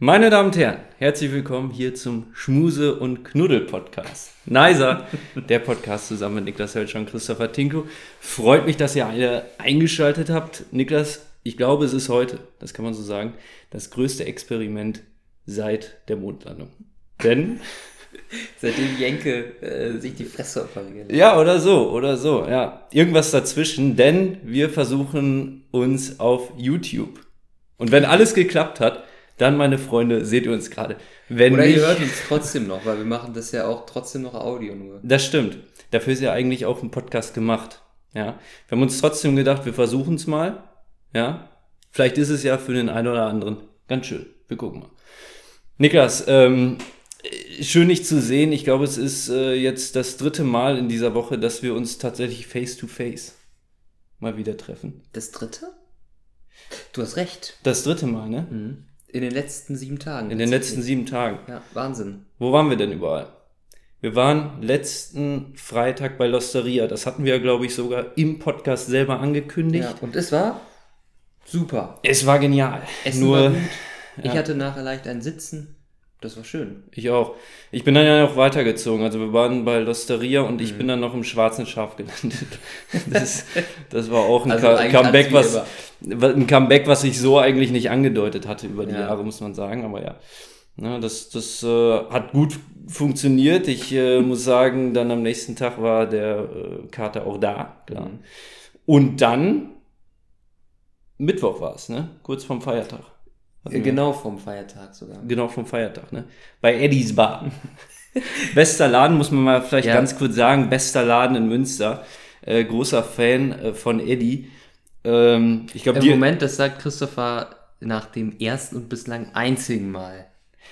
Meine Damen und Herren, herzlich willkommen hier zum Schmuse- und Knuddel-Podcast. Nicer, der Podcast zusammen mit Niklas Hölscher und Christopher Tinko. Freut mich, dass ihr alle eingeschaltet habt. Niklas, ich glaube, es ist heute, das kann man so sagen, das größte Experiment seit der Mondlandung. Denn Seitdem Jenke äh, sich die Fresse operiert. Ja, oder so, oder so, ja. Irgendwas dazwischen, denn wir versuchen uns auf YouTube. Und wenn alles geklappt hat, dann, meine Freunde, seht ihr uns gerade. Wenn Oder nicht, ihr hört uns trotzdem noch, weil wir machen das ja auch trotzdem noch Audio nur. Das stimmt. Dafür ist ja eigentlich auch ein Podcast gemacht. Ja. Wir haben uns trotzdem gedacht, wir versuchen es mal. Ja. Vielleicht ist es ja für den einen oder anderen ganz schön. Wir gucken mal. Niklas, ähm, schön dich zu sehen. Ich glaube, es ist äh, jetzt das dritte Mal in dieser Woche, dass wir uns tatsächlich face to face mal wieder treffen. Das dritte? Du hast recht. Das dritte Mal, ne? Mhm. In den letzten sieben Tagen. In den letzten sieben Tagen. Ja, Wahnsinn. Wo waren wir denn überall? Wir waren letzten Freitag bei Losteria. Das hatten wir, glaube ich, sogar im Podcast selber angekündigt. Ja, und es war super. Es war genial. Essen Nur, war gut. Ich ja. hatte nachher leicht ein Sitzen. Das war schön. ich auch. Ich bin dann ja noch weitergezogen. Also wir waren bei Losteria und ich bin dann noch im schwarzen Schaf gelandet. Das, das war auch ein Also Comeback, was, ein Comeback, was ich so eigentlich nicht angedeutet hatte über die Ja. Jahre, muss man sagen. Aber ja, Ne, das, das äh, hat gut funktioniert. Ich äh, muss sagen, dann am nächsten Tag war der äh, Kater auch da. Klar. Und dann, Mittwoch war es, ne? kurz vorm Feiertag. Hatten wir- Genau vom Feiertag sogar. Genau vom Feiertag, ne? Bei Eddies Bar. bester Laden, muss man mal vielleicht Ja. ganz kurz sagen, bester Laden in Münster. Äh, großer Fan äh, von Eddie. Ähm, ich glaube, Im. Moment, das sagt Christopher nach dem ersten und bislang einzigen Mal.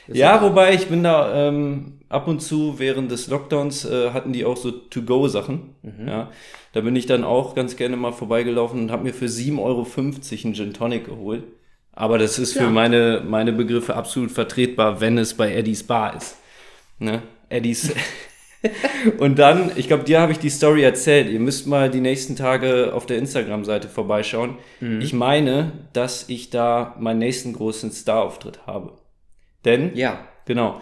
Das Ja, wobei ich bin da ähm, ab und zu während des Lockdowns äh, hatten die auch so To-Go-Sachen. Mhm. Ja, da bin ich dann auch ganz gerne mal vorbeigelaufen und habe mir für 7,50 Euro einen Gin Tonic geholt. Aber das ist für Ja. meine, meine Begriffe absolut vertretbar, wenn es bei Eddies Bar ist. Ne? Eddies. und dann, ich glaube, dir habe ich die Story erzählt. Ihr müsst mal die nächsten Tage auf der Instagram-Seite vorbeischauen. Mhm. Ich meine, dass ich da meinen nächsten großen Star-Auftritt habe. Denn Ja. Genau.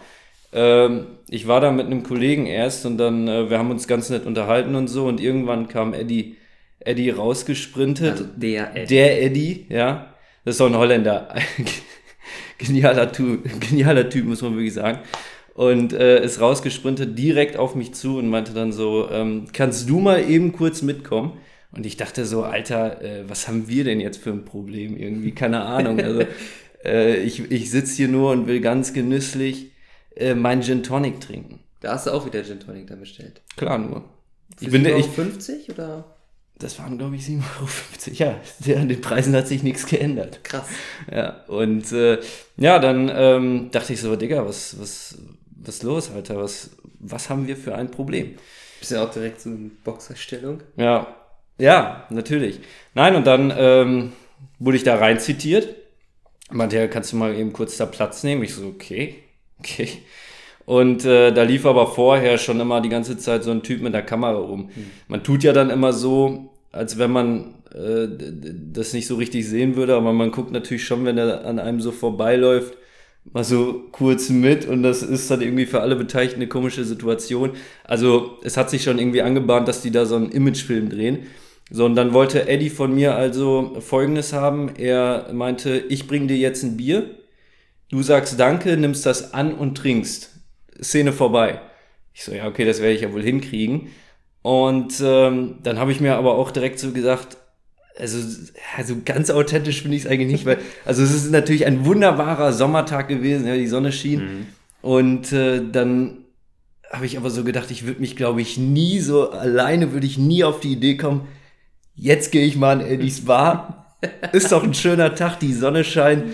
Ähm, ich war da mit einem Kollegen erst und dann, äh, wir haben uns ganz nett unterhalten und so und irgendwann kam Eddie, Eddie rausgesprintet. Also der Ed. Der Eddie, ja. Das ist doch ein Holländer. genialer, tu genialer Typ, muss man wirklich sagen. Und äh, ist rausgesprintet direkt auf mich zu und meinte dann so, ähm, kannst du mal eben kurz mitkommen? Und ich dachte so, Alter, äh, was haben wir denn jetzt für ein Problem irgendwie? Keine Ahnung. Also äh, ich, ich sitze hier nur und will ganz genüsslich äh, meinen Gin Tonic trinken. Da hast du auch wieder Gin Tonic da bestellt. Klar nur. Ich bin, ich, 50 oder? Das waren, glaube ich, 7,50 Euro. Ja, der, an den Preisen hat sich nichts geändert. Krass. Ja, und äh, ja, dann ähm, dachte ich so, Digga, was, was, was los, Alter? Was, was haben wir für ein Problem? Bist ja auch direkt so in Boxerstellung. Ja, ja, natürlich. Nein, und dann ähm, wurde ich da rein zitiert. Meinte, ja, kannst du mal eben kurz da Platz nehmen? Ich so, okay, okay. Und äh, da lief aber vorher schon immer die ganze Zeit so ein Typ mit der Kamera rum. Man tut ja dann immer so, als wenn man äh, das nicht so richtig sehen würde, aber man guckt natürlich schon, wenn er an einem so vorbeiläuft, mal so kurz mit und das ist dann irgendwie für alle Beteiligten eine komische Situation. Also es hat sich schon irgendwie angebahnt, dass die da so einen Imagefilm drehen. So, und dann wollte Eddie von mir also Folgendes haben. Er meinte, ich bring dir jetzt ein Bier, du sagst Danke, nimmst das an und trinkst. Szene vorbei. Ich so, ja, okay, das werde ich ja wohl hinkriegen. Und ähm, dann habe ich mir aber auch direkt so gesagt, also, also ganz authentisch finde ich es eigentlich nicht, weil, also es ist natürlich ein wunderbarer Sommertag gewesen, ja, die Sonne schien. Und äh, dann habe ich aber so gedacht, ich würde mich, glaube ich, nie so alleine, würde ich nie auf die Idee kommen, jetzt gehe ich mal in Eddies Bar. Ist doch ein schöner Tag, die Sonne scheint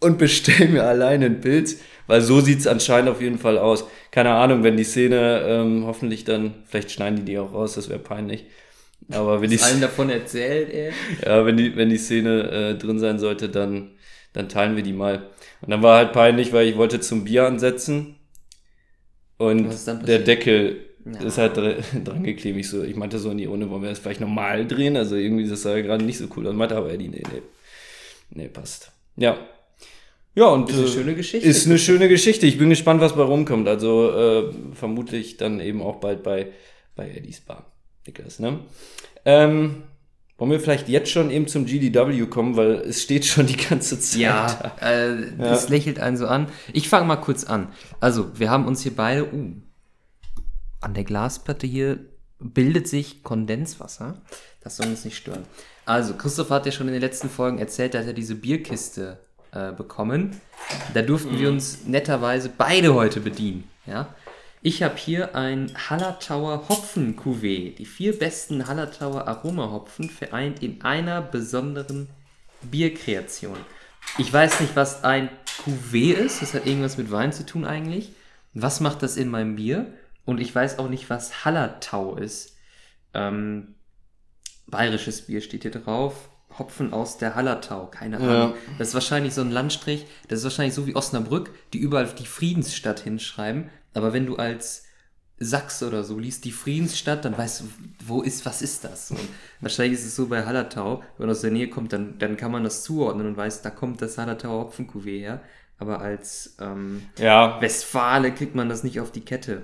und bestell mir alleine einen Pilz. Weil so sieht's anscheinend auf jeden Fall aus. Keine Ahnung, wenn die Szene ähm, hoffentlich dann, vielleicht schneiden die die auch raus, das wäre peinlich. Aber wenn die, Allen davon erzählt, ey. ja, wenn die, wenn die Szene äh, drin sein sollte, dann, dann teilen wir die mal. Und dann war halt peinlich, weil ich wollte zum Bier ansetzen und der? Deckel Ja. ist halt dr dran geklebt. Ich, so, ich meinte so in die Runde, wollen wir das vielleicht normal drehen? Also irgendwie ist das sah gerade nicht so cool. Und meinte aber Eddie, nee, nee, nee, passt. Ja. Ja, und Ist eine äh, schöne Geschichte. Ist eine schöne Geschichte. Ich bin gespannt, was bei rumkommt. Also äh, vermutlich dann eben auch bald bei, bei Eddie's Bar. Niklas, ne? Ähm, wollen wir vielleicht jetzt schon eben zum GDW kommen, weil es steht schon die ganze Zeit. Ja, äh, das lächelt einen so an. Ich fange mal kurz an. Also, wir haben uns hier beide. Uh, an der Glasplatte hier bildet sich Kondenswasser. Das soll uns nicht stören. Also, Christoph hat ja schon in den letzten Folgen erzählt, dass er diese Bierkiste äh, bekommen. Da durften wir uns netterweise beide heute bedienen. Ja? Ich habe hier ein Hallertauer Hopfen Cuvée. Die vier besten Hallertauer Aromahopfen vereint in einer besonderen Bierkreation. Ich weiß nicht, was ein Cuvée ist. Das hat irgendwas mit Wein zu tun eigentlich. Was macht das in meinem Bier? Und ich weiß auch nicht, was Hallertau ist. Ähm, bayerisches Bier steht hier drauf. Hopfen aus der Hallertau, keine Ahnung. Das ist wahrscheinlich so ein Landstrich. Das ist wahrscheinlich so wie Osnabrück, die überall die Friedensstadt hinschreiben. Aber wenn du als Sachse oder so liest die Friedensstadt, dann weißt du, wo ist, was ist das? Und wahrscheinlich ist es so bei Hallertau, wenn man aus der Nähe kommt, dann, dann kann man das zuordnen und weiß, da kommt das Hallertauer Hopfenkuvé her. Aber als ähm, Ja, Westfale kriegt man das nicht auf die Kette.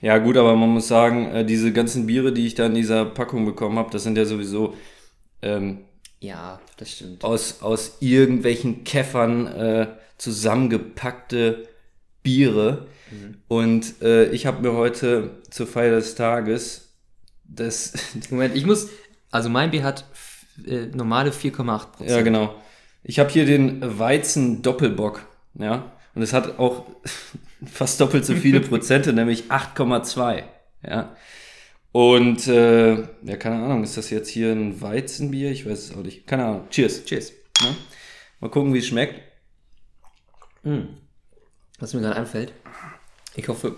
ja gut, aber man muss sagen, äh, diese ganzen Biere, die ich da in dieser Packung bekommen habe, das sind ja sowieso ähm, Ja, das stimmt. aus, aus irgendwelchen Käffern äh, zusammengepackte Biere. Und äh, ich habe mir heute zur Feier des Tages das, Moment, ich muss, also mein Bier hat äh, normale 4,8 Prozent. ja genau, ich habe hier den Weizen Doppelbock, ja, und es hat auch fast doppelt so viele Prozente, nämlich 8,2, ja. Und äh, ja, keine Ahnung, ist das jetzt hier ein Weizenbier? Ich weiß es auch nicht. Keine Ahnung. Cheers. Cheers. Ne? Mal gucken, wie es schmeckt. Was mir gerade einfällt, ich hoffe.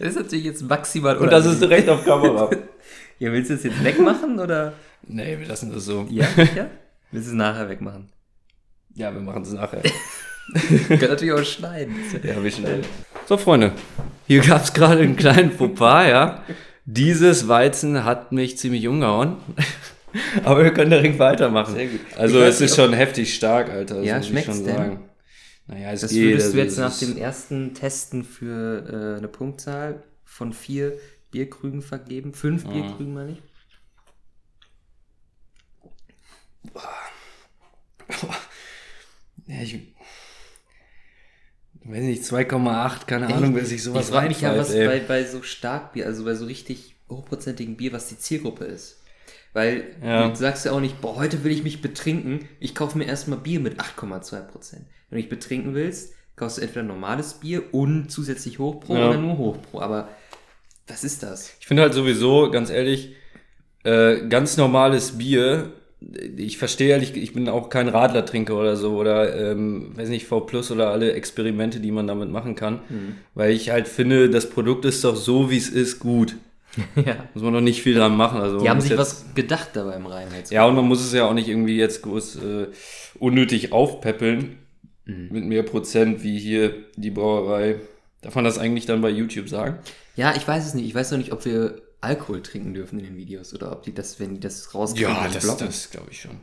das ist natürlich jetzt maximal Und das ist direkt auf Kamera. Ja, willst du es jetzt wegmachen oder? nee, wir lassen das so. Ja, ja. Willst du es nachher wegmachen? Ja, wir machen es nachher. Kann natürlich auch schneiden. ja, wir schnell. So, Freunde. Hier gab es gerade einen kleinen Fauxpas, ja. Dieses Weizen hat mich ziemlich umgehauen. Aber wir können direkt weitermachen. Sehr gut. Also Ich es ist schon heftig stark, Alter. Das Ja, muss ich schmeckt's schon denn? sagen. Naja, es Das geht. würdest du also jetzt es nach dem ersten Testen für äh, eine Punktzahl von vier Bierkrügen vergeben. Fünf Bierkrügen, meine ich. Ja, ich weiß nicht, 2,8, keine Ahnung, wer sich sowas ich frage mich ja, was bei, bei so Starkbier, also bei so richtig hochprozentigen Bier, was die Zielgruppe ist. Weil Ja. du sagst ja auch nicht, boah, heute will ich mich betrinken, ich kaufe mir erstmal Bier mit 8,2%. Wenn du dich betrinken willst, kaufst du entweder normales Bier und zusätzlich Hochpro Ja. oder nur Hochpro. Aber was ist das? Ich finde halt sowieso, ganz ehrlich, äh, ganz normales Bier. Ich verstehe ehrlich, ich bin auch kein Radlertrinker oder so oder ähm, weiß nicht, V Plus oder alle Experimente, die man damit machen kann. Mhm. Weil ich halt finde, das Produkt ist doch so, wie es ist, gut. ja. Muss man doch nicht viel dran machen. Also Die haben sich was gedacht dabei im Reinheits. Ja, und man muss es ja auch nicht irgendwie jetzt groß äh, unnötig aufpäppeln Mhm. mit mehr Prozent wie hier die Brauerei. Darf man das eigentlich dann bei YouTube sagen? Ja, ich weiß es nicht. Ich weiß noch nicht, ob wir Alkohol trinken dürfen in den Videos oder ob die das, wenn die das rauskriegen, dann blocken. glaube ich schon.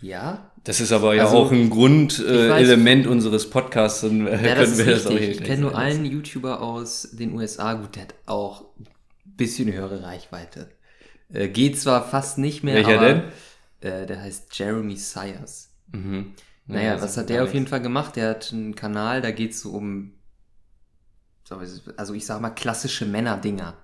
Ja, Das ist aber ja Also, auch ein Grundelement unseres Podcasts, dann äh, Ja, können das wir das auch richtig. hier Ich kenne nur einen YouTuber aus den USA, gut, der hat auch ein bisschen höhere Reichweite. Äh, geht zwar fast nicht mehr, Welcher aber Äh, der heißt Jeremy Sayers. Mhm. Naja, das was hat der auf jeden Fall gemacht? Der hat einen Kanal, da geht es so um, so, also ich sag mal, klassische Männerdinger.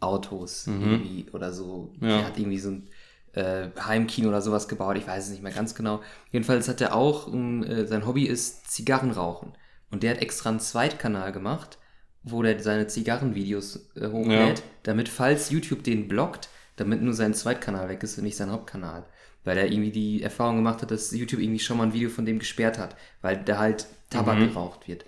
Autos irgendwie oder so. Mhm. Ja. Der hat irgendwie so ein äh, Heimkino oder sowas gebaut, ich weiß es nicht mehr ganz genau. Jedenfalls hat er auch, äh, sein Hobby ist Zigarrenrauchen. Und der hat extra einen Zweitkanal gemacht, wo der seine Zigarrenvideos äh, hochlädt, Ja. damit, falls YouTube den blockt, damit nur sein Zweitkanal weg ist und nicht sein Hauptkanal. Weil er irgendwie die Erfahrung gemacht hat, dass YouTube irgendwie schon mal ein Video von dem gesperrt hat, weil da halt Tabak geraucht wird.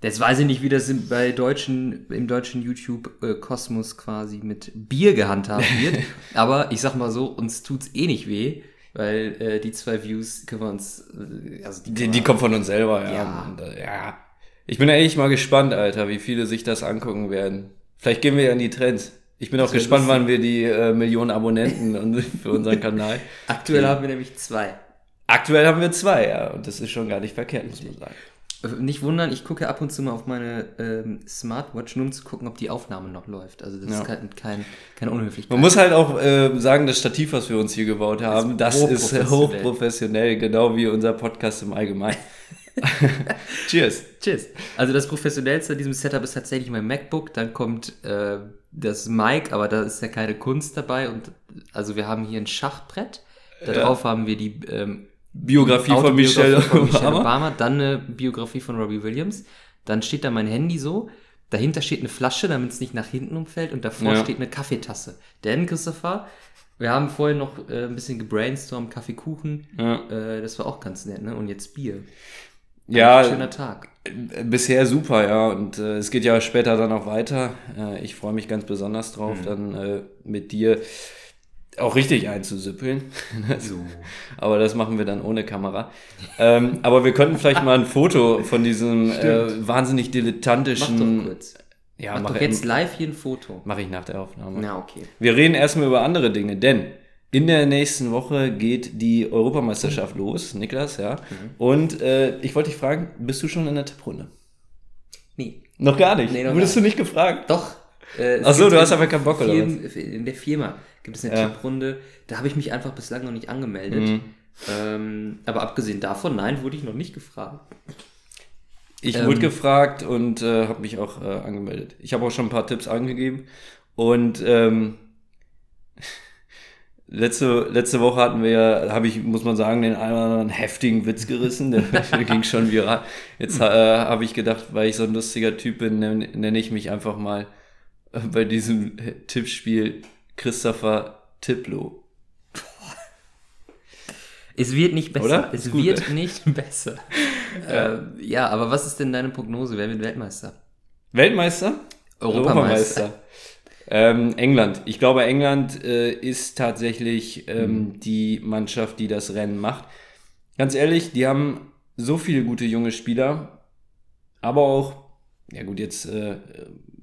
Jetzt weiß ich nicht, wie das im, bei deutschen, im deutschen YouTube-Kosmos quasi mit Bier gehandhabt wird. aber ich sag mal so, uns tut's eh nicht weh, weil äh, die zwei Views können wir uns, äh, also die, Die, die kommt von uns selber, ja. Ja. Und, äh, ja. Ich bin echt mal gespannt, Alter, wie viele sich das angucken werden. Vielleicht gehen wir ja in die Trends. Ich bin auch wär gespannt, wann wir die äh, Millionen Abonnenten für unseren Kanal. Aktuell haben wir nämlich zwei. Aktuell haben wir zwei, ja. Und das ist schon gar nicht verkehrt, muss man sagen. Äh, Nicht wundern, ich gucke ab und zu mal auf meine ähm, Smartwatch, nur um zu gucken, ob die Aufnahme noch läuft. Also das Ja. ist kein, kein, keine Unhöflichkeit. Man muss halt auch äh, sagen, das Stativ, was wir uns hier gebaut haben, das ist hochprofessionell. hochprofessionell, genau wie unser Podcast im Allgemeinen. Cheers. Cheers. Also das professionellste an diesem Setup ist tatsächlich mein MacBook. Dann kommt äh, das Mic, aber da ist ja keine Kunst dabei. Und also wir haben hier ein Schachbrett. Da Ja. haben wir die ähm, Biografie von Michelle, von Michelle Obama. Obama. Dann eine Biografie von Robbie Williams. Dann steht da mein Handy so. Dahinter steht eine Flasche, damit es nicht nach hinten umfällt. Und davor Ja. steht eine Kaffeetasse. Denn, Christopher, wir haben vorher noch äh, ein bisschen gebrainstormt, Kaffeekuchen. Ja. Äh, das war auch ganz nett, ne? Und jetzt Bier. Ja, Schöner Tag. Äh, Bisher super, ja. Und äh, es geht ja später dann auch weiter. Äh, ich freue mich ganz besonders drauf, dann äh, mit dir auch richtig einzusippeln. So. aber das machen wir dann ohne Kamera. ähm, aber wir könnten vielleicht mal ein Foto von diesem äh, wahnsinnig Mach dilettantischen. doch kurz. Ja, Mach mach, doch jetzt live hier ein Foto. mach ich nach der Aufnahme. Na, okay. Wir reden erstmal über andere Dinge, denn in der nächsten Woche geht die Europameisterschaft los, Niklas, ja. Und äh, ich wollte dich fragen, bist du schon in der Tipprunde? Nee. Noch gar nicht. Nee, noch Wurdest gar du nicht gefragt? Doch. Äh, es Ach so, gibt du hast aber keinen Bock, oder Firmen, In der Firma gibt es eine Ja. Tipprunde. Da habe ich mich einfach bislang noch nicht angemeldet. Mhm. Ähm, aber abgesehen davon, nein, wurde ich noch nicht gefragt. Ich Ähm. wurde gefragt und äh, habe mich auch äh, angemeldet. Ich habe auch schon ein paar Tipps angegeben. Und ähm, letzte, letzte Woche hatten wir ja, habe ich, muss man sagen, den einen oder anderen heftigen Witz gerissen. Der, ging schon viral. Jetzt äh, habe ich gedacht, weil ich so ein lustiger Typ bin, nenne nenne ich mich einfach mal bei diesem Tippspiel Christopher Tipplo. Es wird nicht besser. Oder? Es gut, wird nicht besser. äh, ja, aber was ist denn deine Prognose? Wer wird Weltmeister? Weltmeister? Europameister. Ähm, England. Ich glaube, England äh, ist tatsächlich ähm, die Mannschaft, die das Rennen macht. Ganz ehrlich, die haben so viele gute junge Spieler, aber auch, ja gut, jetzt äh,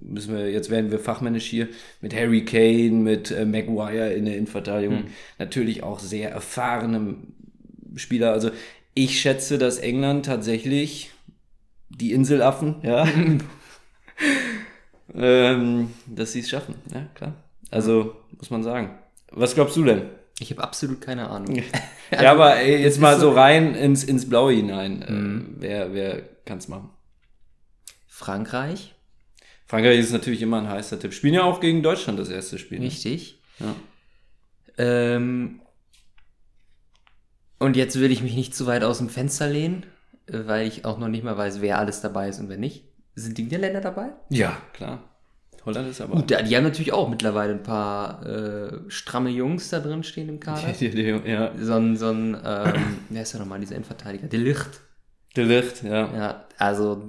müssen wir, jetzt werden wir fachmännisch hier mit Harry Kane, mit äh, Maguire in der Innenverteidigung, natürlich auch sehr erfahrene Spieler. Also ich schätze, dass England tatsächlich die Inselaffen, ja, ähm, dass sie es schaffen. Ja, klar. Also, muss man sagen. Was glaubst du denn? Ich habe absolut keine Ahnung. ja, aber ey, jetzt mal so rein ins, ins Blaue hinein. Mhm. Ähm, wer wer kann es machen? Frankreich, Frankreich ist natürlich immer ein heißer Tipp. Spielen ja auch gegen Deutschland das erste Spiel. ne? richtig. Ja. Ähm, und jetzt will ich mich nicht zu weit aus dem Fenster lehnen, weil ich auch noch nicht mal weiß, wer alles dabei ist und wer nicht. Sind die Niederländer dabei? ja, klar. Holland ist aber. Gut, die haben natürlich auch mittlerweile ein paar äh, stramme Jungs da drin stehen im Kader. Die- die- ja. So ein, so ein ähm, wer ist ja nochmal dieser Innenverteidiger? De Licht. De Ligt, ja. Ja, also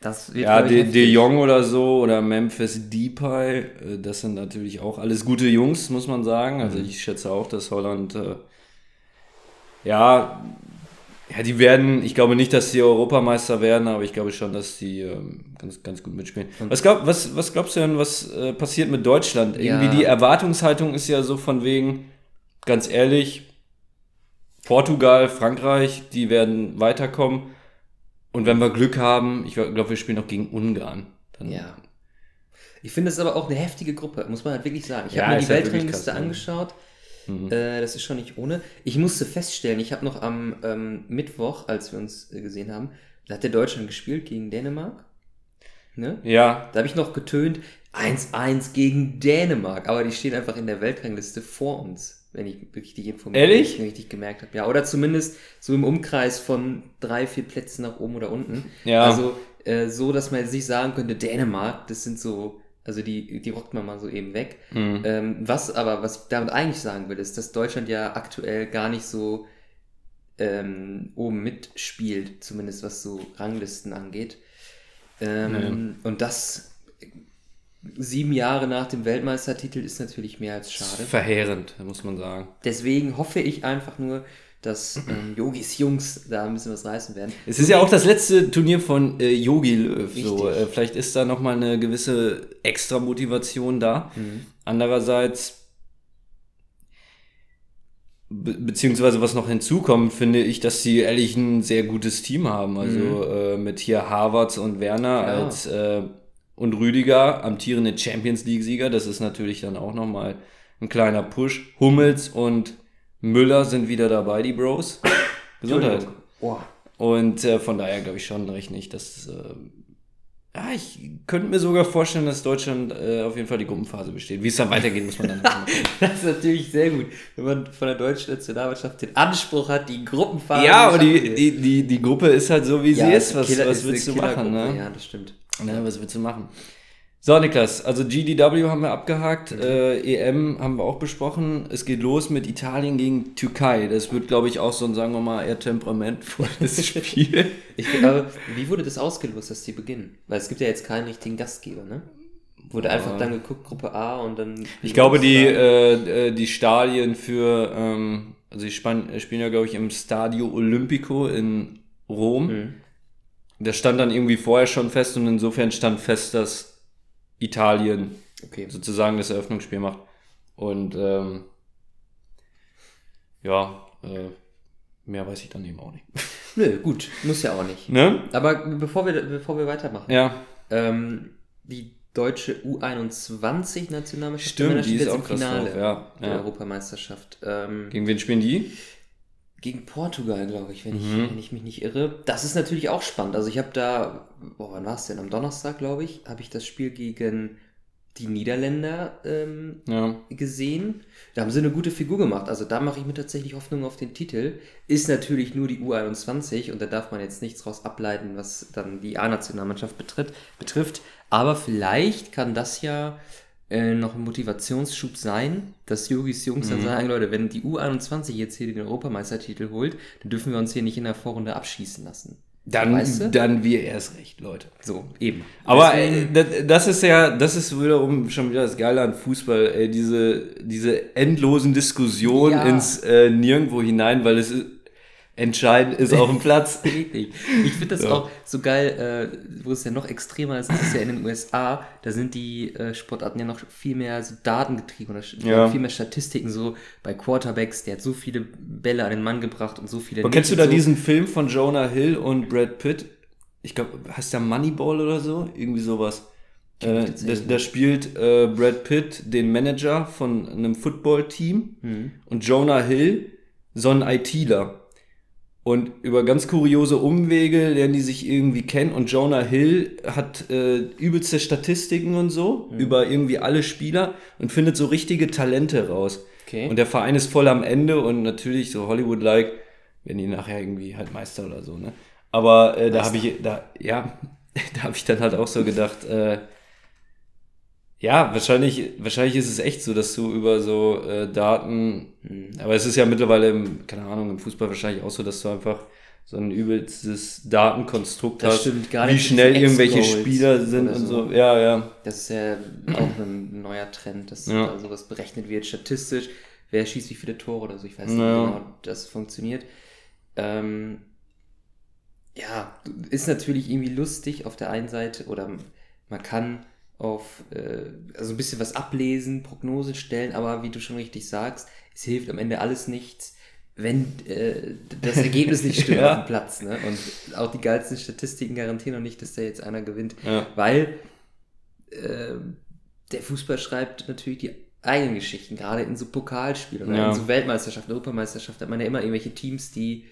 das wird Ja, De. De Jong oder so oder Memphis Depay, äh, das sind natürlich auch alles gute Jungs, muss man sagen. Also ich schätze auch, dass Holland, äh, ja, ja, die werden, ich glaube nicht, dass sie Europameister werden, aber ich glaube schon, dass die ähm, ganz, ganz gut mitspielen. Was, glaub, was, was glaubst du denn, was äh, passiert mit Deutschland? Irgendwie Ja. die Erwartungshaltung ist ja so von wegen, ganz ehrlich, Portugal, Frankreich, die werden weiterkommen. Und wenn wir Glück haben, ich glaube, wir spielen auch gegen Ungarn. Dann, Ja. Ich finde es aber auch eine heftige Gruppe, muss man halt wirklich sagen. Ich Ja, habe mir die halt Weltrangliste ne? angeschaut. Mhm. Äh, das ist schon nicht ohne. Ich musste feststellen, ich habe noch am ähm, Mittwoch, als wir uns äh, gesehen haben, da hat der Deutschland gespielt gegen Dänemark. Ne? Ja, Da habe ich noch getönt, 1-1 gegen Dänemark, aber die stehen einfach in der Weltrangliste vor uns, wenn ich richtig informiert ich richtig gemerkt habe. Ja, oder zumindest so im Umkreis von drei, vier Plätzen nach oben oder unten. Ja. Also äh, so, dass man jetzt nicht sagen könnte, Dänemark, das sind so, also die, die rockt man mal so eben weg. Mhm. Ähm, was aber, was ich damit eigentlich sagen will, ist, dass Deutschland ja aktuell gar nicht so ähm, oben mitspielt, zumindest was so Ranglisten angeht. Ähm, Und das sieben Jahre nach dem Weltmeistertitel ist natürlich mehr als schade. verheerend, muss man sagen. Deswegen hoffe ich einfach nur, dass ähm, Yogis Jungs da ein bisschen was reißen werden. Es ist ja auch das letzte Turnier von äh, Yogi Löw. So, äh, vielleicht ist da nochmal eine gewisse extra Motivation da. Mhm. Andererseits, be beziehungsweise was noch hinzukommt, finde ich, dass sie ehrlich ein sehr gutes Team haben. Also mhm. äh, mit hier Harvards und Werner ja. als äh, und Rüdiger, amtierende Champions League-Sieger, das ist natürlich dann auch nochmal ein kleiner Push. Hummels und Müller sind wieder dabei, die Bros. Gesundheit. Oh. Und äh, von daher glaube ich schon recht nicht, dass. Äh, ja, ich könnte mir sogar vorstellen, dass Deutschland äh, auf jeden Fall die Gruppenphase besteht. Wie es dann weitergeht, muss man dann machen. das ist natürlich sehr gut, wenn man von der deutschen Nationalmannschaft den Anspruch hat, die Gruppenphase. Ja, aber die, die, die, die Gruppe ist halt so, wie ja, sie ist. Was, was willst du machen? Ne? Ja, das stimmt. Ja, was willst du machen? So, Niklas, also GDW haben wir abgehakt, mhm. äh, EM haben wir auch besprochen. Es geht los mit Italien gegen Türkei. Das wird, glaube ich, auch so ein, sagen wir mal, eher temperamentvolles Spiel. ich glaube, wie wurde das ausgelost, dass die beginnen? Weil es gibt ja jetzt keinen richtigen Gastgeber, ne? Wurde einfach dann geguckt, Gruppe A und dann. Ich glaube, die, äh, äh, die Stadien für, ähm, also ich spielen ja, glaube ich, im Stadio Olimpico in Rom. Mhm. Das stand dann irgendwie vorher schon fest und insofern stand fest, dass Italien okay. sozusagen das Eröffnungsspiel macht. Und ähm, ja, äh, mehr weiß ich dann eben auch nicht. Nö, gut, muss ja auch nicht. Ne? Aber bevor wir, bevor wir weitermachen, ja. ähm, die deutsche U21-Nationalmannschaft Stimmt, die ist auch im Finale drauf, ja. der ja. Europameisterschaft. Ähm, Gegen wen spielen die? Gegen Portugal, glaube ich, wenn, mhm. ich, wenn ich mich nicht irre. Das ist natürlich auch spannend. Also ich habe da, boah, wann war es denn? Am Donnerstag, glaube ich, habe ich das Spiel gegen die Niederländer ähm, ja. gesehen. Da haben sie eine gute Figur gemacht. Also da mache ich mir tatsächlich Hoffnung auf den Titel. Ist natürlich nur die U21 und da darf man jetzt nichts raus ableiten, was dann die A-Nationalmannschaft betrifft. Aber vielleicht kann das ja äh, noch ein Motivationsschub sein, dass Jogis Jungs mhm. dann sagen, Leute, wenn die U21 jetzt hier den Europameistertitel holt, dann dürfen wir uns hier nicht in der Vorrunde abschießen lassen. Dann, weißt du? dann wir erst recht, Leute. So, eben. Aber äh, das ist ja, das ist wiederum schon wieder das Geile an Fußball, ey, diese, diese endlosen Diskussionen ja. ins äh, Nirgendwo hinein, weil es ist, Entscheidend ist auf dem Platz. Richtig. Ich finde das ja. auch so geil, äh, wo es ja noch extremer ist, ist ja in den USA, da sind die äh, Sportarten ja noch viel mehr so datengetrieben oder ja. viel mehr Statistiken, so bei Quarterbacks, der hat so viele Bälle an den Mann gebracht und so viele. Aber kennst du da so. diesen Film von Jonah Hill und Brad Pitt? Ich glaube, heißt der Moneyball oder so? Irgendwie sowas. Äh, da, spielt äh, Brad Pitt den Manager von einem Football-Team mhm. und Jonah Hill so ein ITler. Und über ganz kuriose Umwege lernen die sich irgendwie kennen. Und Jonah Hill hat äh, übelste Statistiken und so mhm. über irgendwie alle Spieler und findet so richtige Talente raus. Okay. Und der Verein ist voll am Ende und natürlich so Hollywood-like werden die nachher irgendwie halt Meister oder so. Ne? Aber äh, da habe ich, da, ja, da habe ich dann halt auch so gedacht, äh, ja, wahrscheinlich, wahrscheinlich ist es echt so, dass du über so äh, Daten, mhm. aber es ist ja mittlerweile, im, keine Ahnung, im Fußball wahrscheinlich auch so, dass du einfach so ein übelstes Datenkonstrukt das hast, stimmt, gar wie schnell irgendwelche Spieler sind und so. Ja, ja. Das ist ja auch ein neuer Trend, dass ja. da sowas berechnet wird, statistisch, wer schießt wie viele Tore oder so. Ich weiß nicht ja. genau, das funktioniert. Ähm, ja, ist natürlich irgendwie lustig auf der einen Seite oder man kann auf, äh, also ein bisschen was ablesen, Prognose stellen, aber wie du schon richtig sagst, es hilft am Ende alles nichts, wenn äh, das Ergebnis nicht stimmt ja. auf dem Platz. Ne? Und auch die geilsten Statistiken garantieren noch nicht, dass da jetzt einer gewinnt, ja. weil äh, der Fußball schreibt natürlich die eigenen Geschichten, gerade in so Pokalspielen oder ja. in so Weltmeisterschaften, Europameisterschaft hat man ja immer irgendwelche Teams, die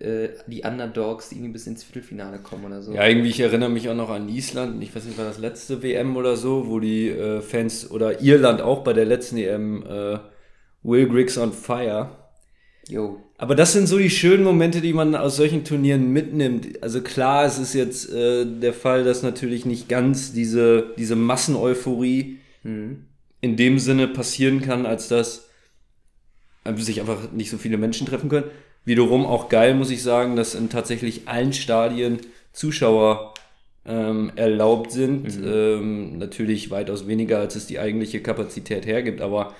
äh, die Underdogs, die irgendwie bis ins Viertelfinale kommen oder so. Ja, irgendwie, ich erinnere mich auch noch an Island, ich weiß nicht, war das letzte WM oder so, wo die äh, Fans, oder Irland auch bei der letzten EM, äh, Will Griggs on Fire. Jo. Aber das sind so die schönen Momente, die man aus solchen Turnieren mitnimmt. Also klar, es ist jetzt äh, der Fall, dass natürlich nicht ganz diese, diese Masseneuphorie mhm. in dem Sinne passieren kann, als dass sich einfach nicht so viele Menschen treffen können. Wiederum auch geil, muss ich sagen, dass in tatsächlich allen Stadien Zuschauer ähm, erlaubt sind. Mhm. Ähm, natürlich weitaus weniger, als es die eigentliche Kapazität hergibt, aber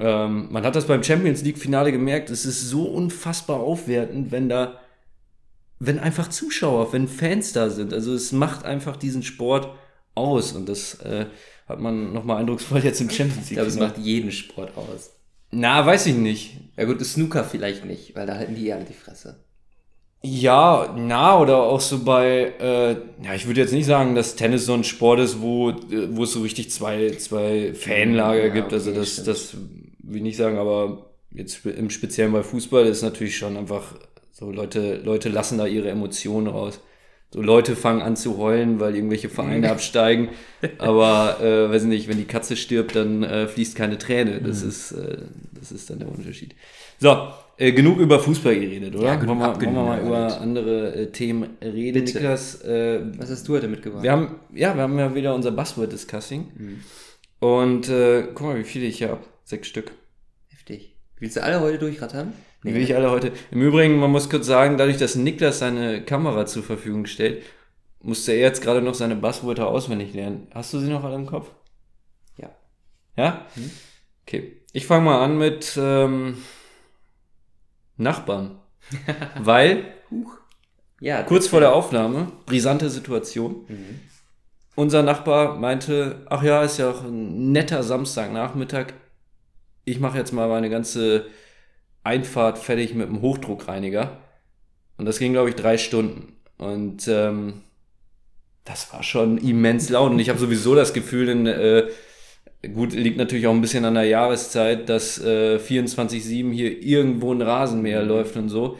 ähm, man hat das beim Champions League-Finale gemerkt, es ist so unfassbar aufwertend, wenn da, wenn einfach Zuschauer, wenn Fans da sind. Also es macht einfach diesen Sport aus und das äh, hat man nochmal eindrucksvoll jetzt im Champions League. Ich glaube, es macht jeden Sport aus. Na, weiß ich nicht. Ja gut, das Snooker vielleicht nicht, weil da halten die eher die Fresse. Ja, na, oder auch so bei, äh, ja, ich würde jetzt nicht sagen, dass Tennis so ein Sport ist, wo, äh, wo es so richtig zwei, zwei Fanlager Ja, gibt. Also okay, das, stimmt. das will ich nicht sagen, aber jetzt im Speziellen bei Fußball ist natürlich schon einfach so Leute, Leute lassen da ihre Emotionen raus. So Leute fangen an zu heulen, weil irgendwelche Vereine absteigen. Aber äh, weiß nicht, wenn die Katze stirbt, dann äh, fließt keine Träne. Das ist, äh, das ist dann der Unterschied. So, äh, genug über Fußball geredet, oder? Ja, genug wollen, wir, wollen wir mal über andere äh, Themen reden, Bitte. Niklas? Äh, Was hast du heute mitgebracht? wir haben, ja, wir haben ja wieder unser Buzzword-Discussing. Mhm. Und äh, guck mal, wie viele ich hier habe. Sechs Stück. Heftig. Willst du alle heute durchrattern? Die will ich alle heute. Im Übrigen, man muss kurz sagen, dadurch, dass Niklas seine Kamera zur Verfügung stellt, musste er jetzt gerade noch seine Buzzwörter auswendig lernen. Hast du sie noch alle im Kopf? Ja. Ja? Mhm. Okay. Ich fange mal an mit ähm, Nachbarn. Weil, Ja, kurz vor der Aufnahme, brisante Situation. Mhm. Unser Nachbar meinte, ach ja, ist ja auch ein netter Samstagnachmittag. Ich mache jetzt mal meine ganze Einfahrt fertig mit dem Hochdruckreiniger. Und das ging, glaube ich, drei Stunden. Und ähm, das war schon immens laut. Und ich habe sowieso das Gefühl, denn, äh, gut, liegt natürlich auch ein bisschen an der Jahreszeit, dass äh, 24-7 hier irgendwo ein Rasenmäher läuft und so.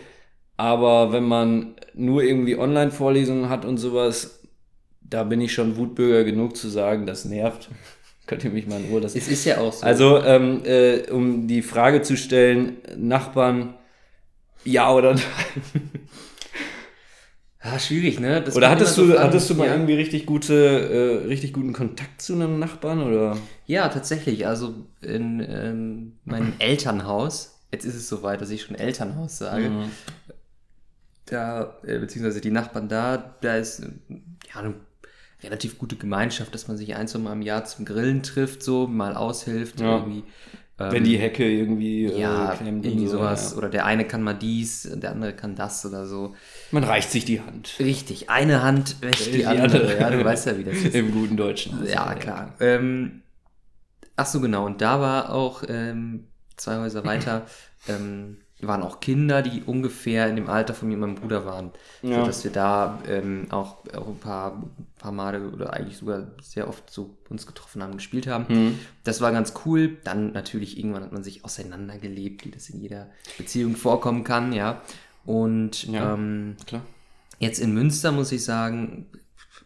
Aber wenn man nur irgendwie Online-Vorlesungen hat und sowas, da bin ich schon Wutbürger genug zu sagen, das nervt. Könnt ihr mich mal in Ruhe lassen. Es ist ja auch so. Also, ähm, äh, um die Frage zu stellen, Nachbarn, ja oder nein? ah, schwierig, ne? Das Oder hattest du, hattest du mal ja. irgendwie richtig gute, äh, richtig guten Kontakt zu einem Nachbarn oder? Ja, tatsächlich. Also in ähm, meinem Elternhaus, jetzt ist es soweit, dass ich schon Elternhaus sage, Mhm. da, äh, beziehungsweise die Nachbarn da, da ist ja eine relativ gute Gemeinschaft, dass man sich ein, zwei Mal im Jahr zum Grillen trifft, so mal aushilft, Ja. irgendwie. ähm, Wenn die Hecke irgendwie äh, ja, klemmt irgendwie so, sowas. ja. Oder der eine kann mal dies, der andere kann das oder so. Man reicht sich die Hand. Richtig, eine Hand wäscht die, Die andere. andere. Ja, du weißt ja, wie das ist. Im guten Deutschen. Ja, klar. Ähm, ach so, genau. Und da war auch ähm, zwei Häuser weiter, ähm, waren auch Kinder, die ungefähr in dem Alter von mir und meinem Bruder waren. Ja. So dass wir da ähm, auch, auch ein paar, paar Male oder eigentlich sogar sehr oft so uns getroffen haben, gespielt haben. Mhm. Das war ganz cool. Dann natürlich irgendwann hat man sich auseinandergelebt, wie das in jeder Beziehung vorkommen kann, ja. Und Ja. ähm. Jetzt in Münster muss ich sagen,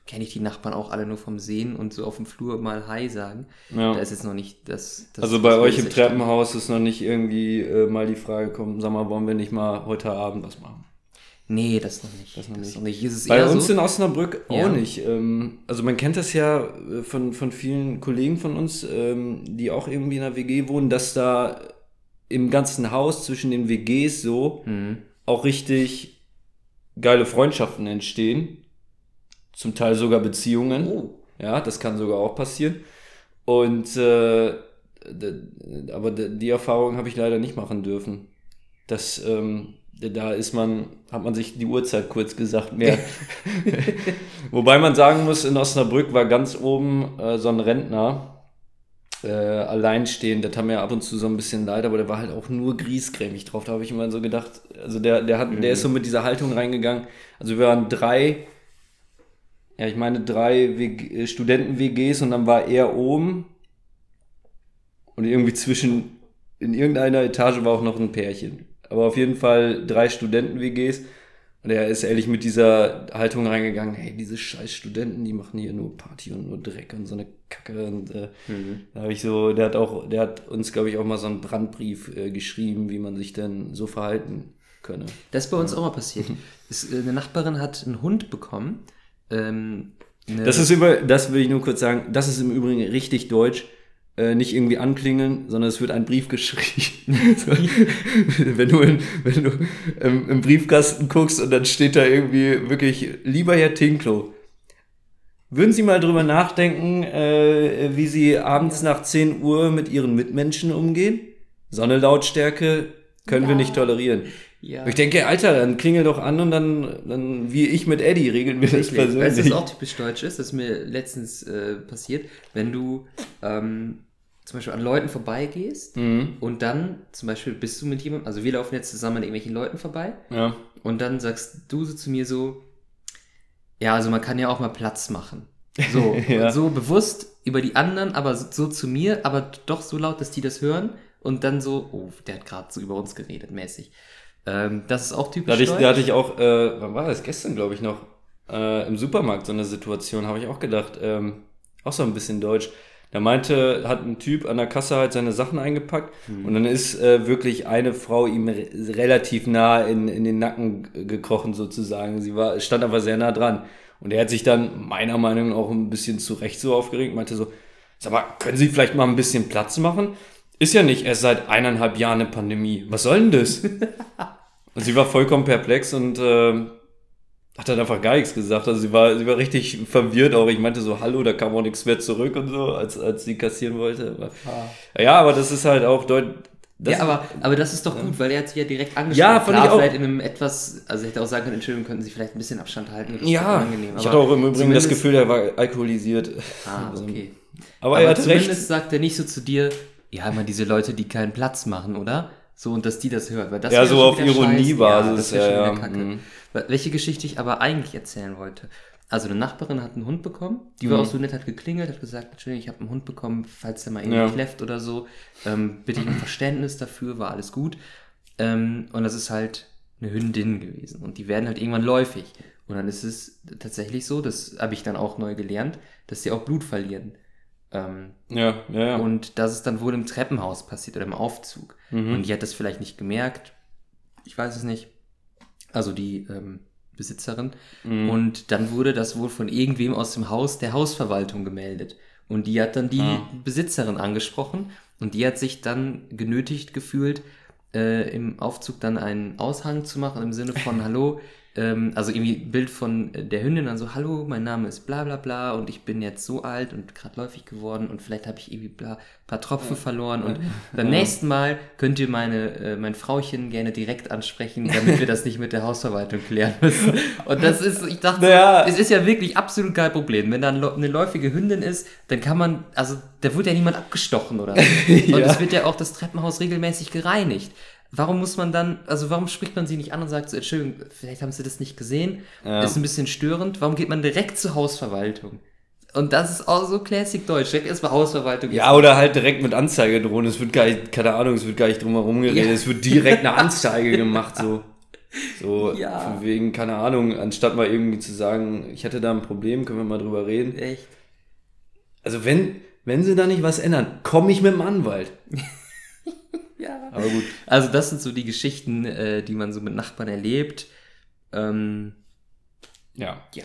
kenne ich die Nachbarn auch alle nur vom Sehen und so auf dem Flur mal Hi sagen. Ja. Da ist jetzt noch nicht das. das Also bei das euch im. Treppenhaus ist noch nicht irgendwie äh, mal die Frage gekommen, sag mal, wollen wir nicht mal heute Abend was machen? Nee, das noch nicht. Das noch nicht. noch nicht. Es ist Bei eher uns so, in Osnabrück auch Ja. nicht. Ähm, also man kennt das ja äh, von, von vielen Kollegen von uns, ähm, die auch irgendwie in einer WG wohnen, dass da im ganzen Haus zwischen den WGs so Mhm. auch richtig geile Freundschaften entstehen. Zum Teil sogar Beziehungen. Oh. Ja, das kann sogar auch passieren. Und äh, aber die Erfahrung habe ich leider nicht machen dürfen. Das, ähm, da ist man, hat man sich die Uhrzeit kurz gesagt, mehr. Wobei man sagen muss, in Osnabrück war ganz oben äh, so ein Rentner, äh, alleinstehend, das haben wir ab und zu so ein bisschen leid, aber der war halt auch nur griesgrämig drauf. Da habe ich immer so gedacht, also der, der hat, der ist so mit dieser Haltung reingegangen. Also wir waren drei, ja, ich meine drei WG, äh, Studenten-WGs und dann war er oben und irgendwie zwischen, in irgendeiner Etage war auch noch ein Pärchen. Aber auf jeden Fall drei Studenten-WGs. Und er ist ehrlich mit dieser Haltung reingegangen, hey, diese scheiß Studenten, die machen hier nur Party und nur Dreck und so eine Kacke. Und äh, Mhm. da habe ich so, der hat auch, der hat uns, glaube ich, auch mal so einen Brandbrief äh, geschrieben, wie man sich denn so verhalten könne. Das ist bei uns auch mal passiert. Es, äh, eine Nachbarin hat einen Hund bekommen. Ähm, eine- Das ist über, das will ich nur kurz sagen, das ist im Übrigen richtig deutsch. Äh, nicht irgendwie anklingeln, sondern es wird ein Brief geschrieben. wenn du, in, wenn du im, im Briefkasten guckst und dann steht da irgendwie wirklich, lieber Herr Tinklo, würden Sie mal drüber nachdenken, äh, wie Sie abends nach 10 Uhr mit Ihren Mitmenschen umgehen? Sonnelautstärke können wir Ja. nicht tolerieren. Ja. Ich denke, Alter, dann klingel doch an und dann, dann wie ich mit Eddie, regeln wir das Richtig. Weißt du, persönlich. was auch typisch deutsch ist? Das ist mir letztens äh, passiert. Wenn du ähm, zum Beispiel an Leuten vorbeigehst Mhm. und dann zum Beispiel bist du mit jemandem, also wir laufen jetzt zusammen an irgendwelchen Leuten vorbei Ja. und dann sagst du so zu mir so, ja, also man kann ja auch mal Platz machen. So, Ja. so bewusst über die anderen, aber so, so zu mir, aber doch so laut, dass die das hören und dann so, oh, der hat gerade so über uns geredet, mäßig. Ähm, das ist auch typisch Da hatte ich, da hatte ich auch, äh, wann war das? Gestern, glaube ich, noch, äh, im Supermarkt so eine Situation, habe ich auch gedacht, ähm, auch so ein bisschen deutsch. Da meinte, hat ein Typ an der Kasse halt seine Sachen eingepackt und dann ist äh, wirklich eine Frau ihm re relativ nah in, in den Nacken gekrochen sozusagen. Sie war, stand aber sehr nah dran. Und er hat sich dann meiner Meinung nach auch ein bisschen zu Recht so aufgeregt, meinte so, sag mal, können Sie vielleicht mal ein bisschen Platz machen? Ist ja nicht erst seit eineinhalb Jahren eine Pandemie. Was soll denn das? Und sie war vollkommen perplex und ähm, hat dann einfach gar nichts gesagt. Also sie war, sie war richtig verwirrt auch. Ich meinte so, hallo, da kam auch nichts mehr zurück und so, als, als sie kassieren wollte. Aber, ja, aber das ist halt auch deut das ja, aber, aber das ist doch gut, weil er hat sich ja direkt angesprochen. Ja, fand Klar, ich auch. vielleicht in einem etwas, also hätte auch sagen können, Entschuldigung, könnten Sie vielleicht ein bisschen Abstand halten. ja, ich hatte auch im Übrigen das Gefühl, er war alkoholisiert. Ah, Also, okay. Aber, Aber er hat zumindest recht. sagt er nicht so zu dir, ja, immer diese Leute, die keinen Platz machen, oder? So, und dass die das hört. Weil das Ja, so auf Ironiebasis, scheiße. das ja, schon ja, kacke. mhm. Wel- Welche Geschichte ich aber eigentlich erzählen wollte. Also eine Nachbarin hat einen Hund bekommen, die war Mhm. auch so nett, hat geklingelt, hat gesagt, Entschuldigung, ich habe einen Hund bekommen, falls der mal irgendwie Ja. kläfft oder so, ähm, bitte ich um Verständnis dafür, war alles gut. Ähm, und das ist halt eine Hündin gewesen und die werden halt irgendwann läufig. Und dann ist es tatsächlich so, das habe ich dann auch neu gelernt, dass sie auch Blut verlieren. Ähm, Ja, ja, ja. und das ist dann wohl im Treppenhaus passiert oder im Aufzug. Mhm. Und die hat das vielleicht nicht gemerkt. Ich weiß es nicht. Also die ähm, Besitzerin. Mhm. Und dann wurde das wohl von irgendwem aus dem Haus der Hausverwaltung gemeldet. Und die hat dann die Ah. Besitzerin angesprochen. Und die hat sich dann genötigt gefühlt, äh, im Aufzug dann einen Aushang zu machen im Sinne von Hallo. Ähm, also irgendwie Bild von äh, der Hündin, dann so, hallo, mein Name ist bla bla bla und ich bin jetzt so alt und gerade läufig geworden und vielleicht habe ich irgendwie bla, paar Tropfen verloren und beim nächsten Mal könnt ihr meine, äh, mein Frauchen gerne direkt ansprechen, damit wir das nicht mit der Hausverwaltung klären müssen. Und das ist, ich dachte, Naja. es ist ja wirklich absolut kein Problem. Wenn da eine läufige Hündin ist, dann kann man, also da wird ja niemand abgestochen oder so. Und Ja. es wird ja auch das Treppenhaus regelmäßig gereinigt. Warum muss man dann, also warum spricht man sie nicht an und sagt so, Entschuldigung, vielleicht haben sie das nicht gesehen, Ja. ist ein bisschen störend, warum geht man direkt zur Hausverwaltung? Und das ist auch so Classic Deutsch, direkt erstmal Hausverwaltung. Ja, oder halt direkt mit Anzeige drohen. Es wird gar nicht, keine Ahnung, es wird gar nicht drum herum geredet. Ja. Es wird direkt eine Anzeige gemacht, so. So, Ja. von wegen, keine Ahnung, anstatt mal irgendwie zu sagen, ich hatte da ein Problem, können wir mal drüber reden. Echt? Also wenn, wenn sie da nicht was ändern, komme ich mit dem Anwalt. Aber gut. Also das sind so die Geschichten, äh, die man so mit Nachbarn erlebt. Ähm, Ja. ja.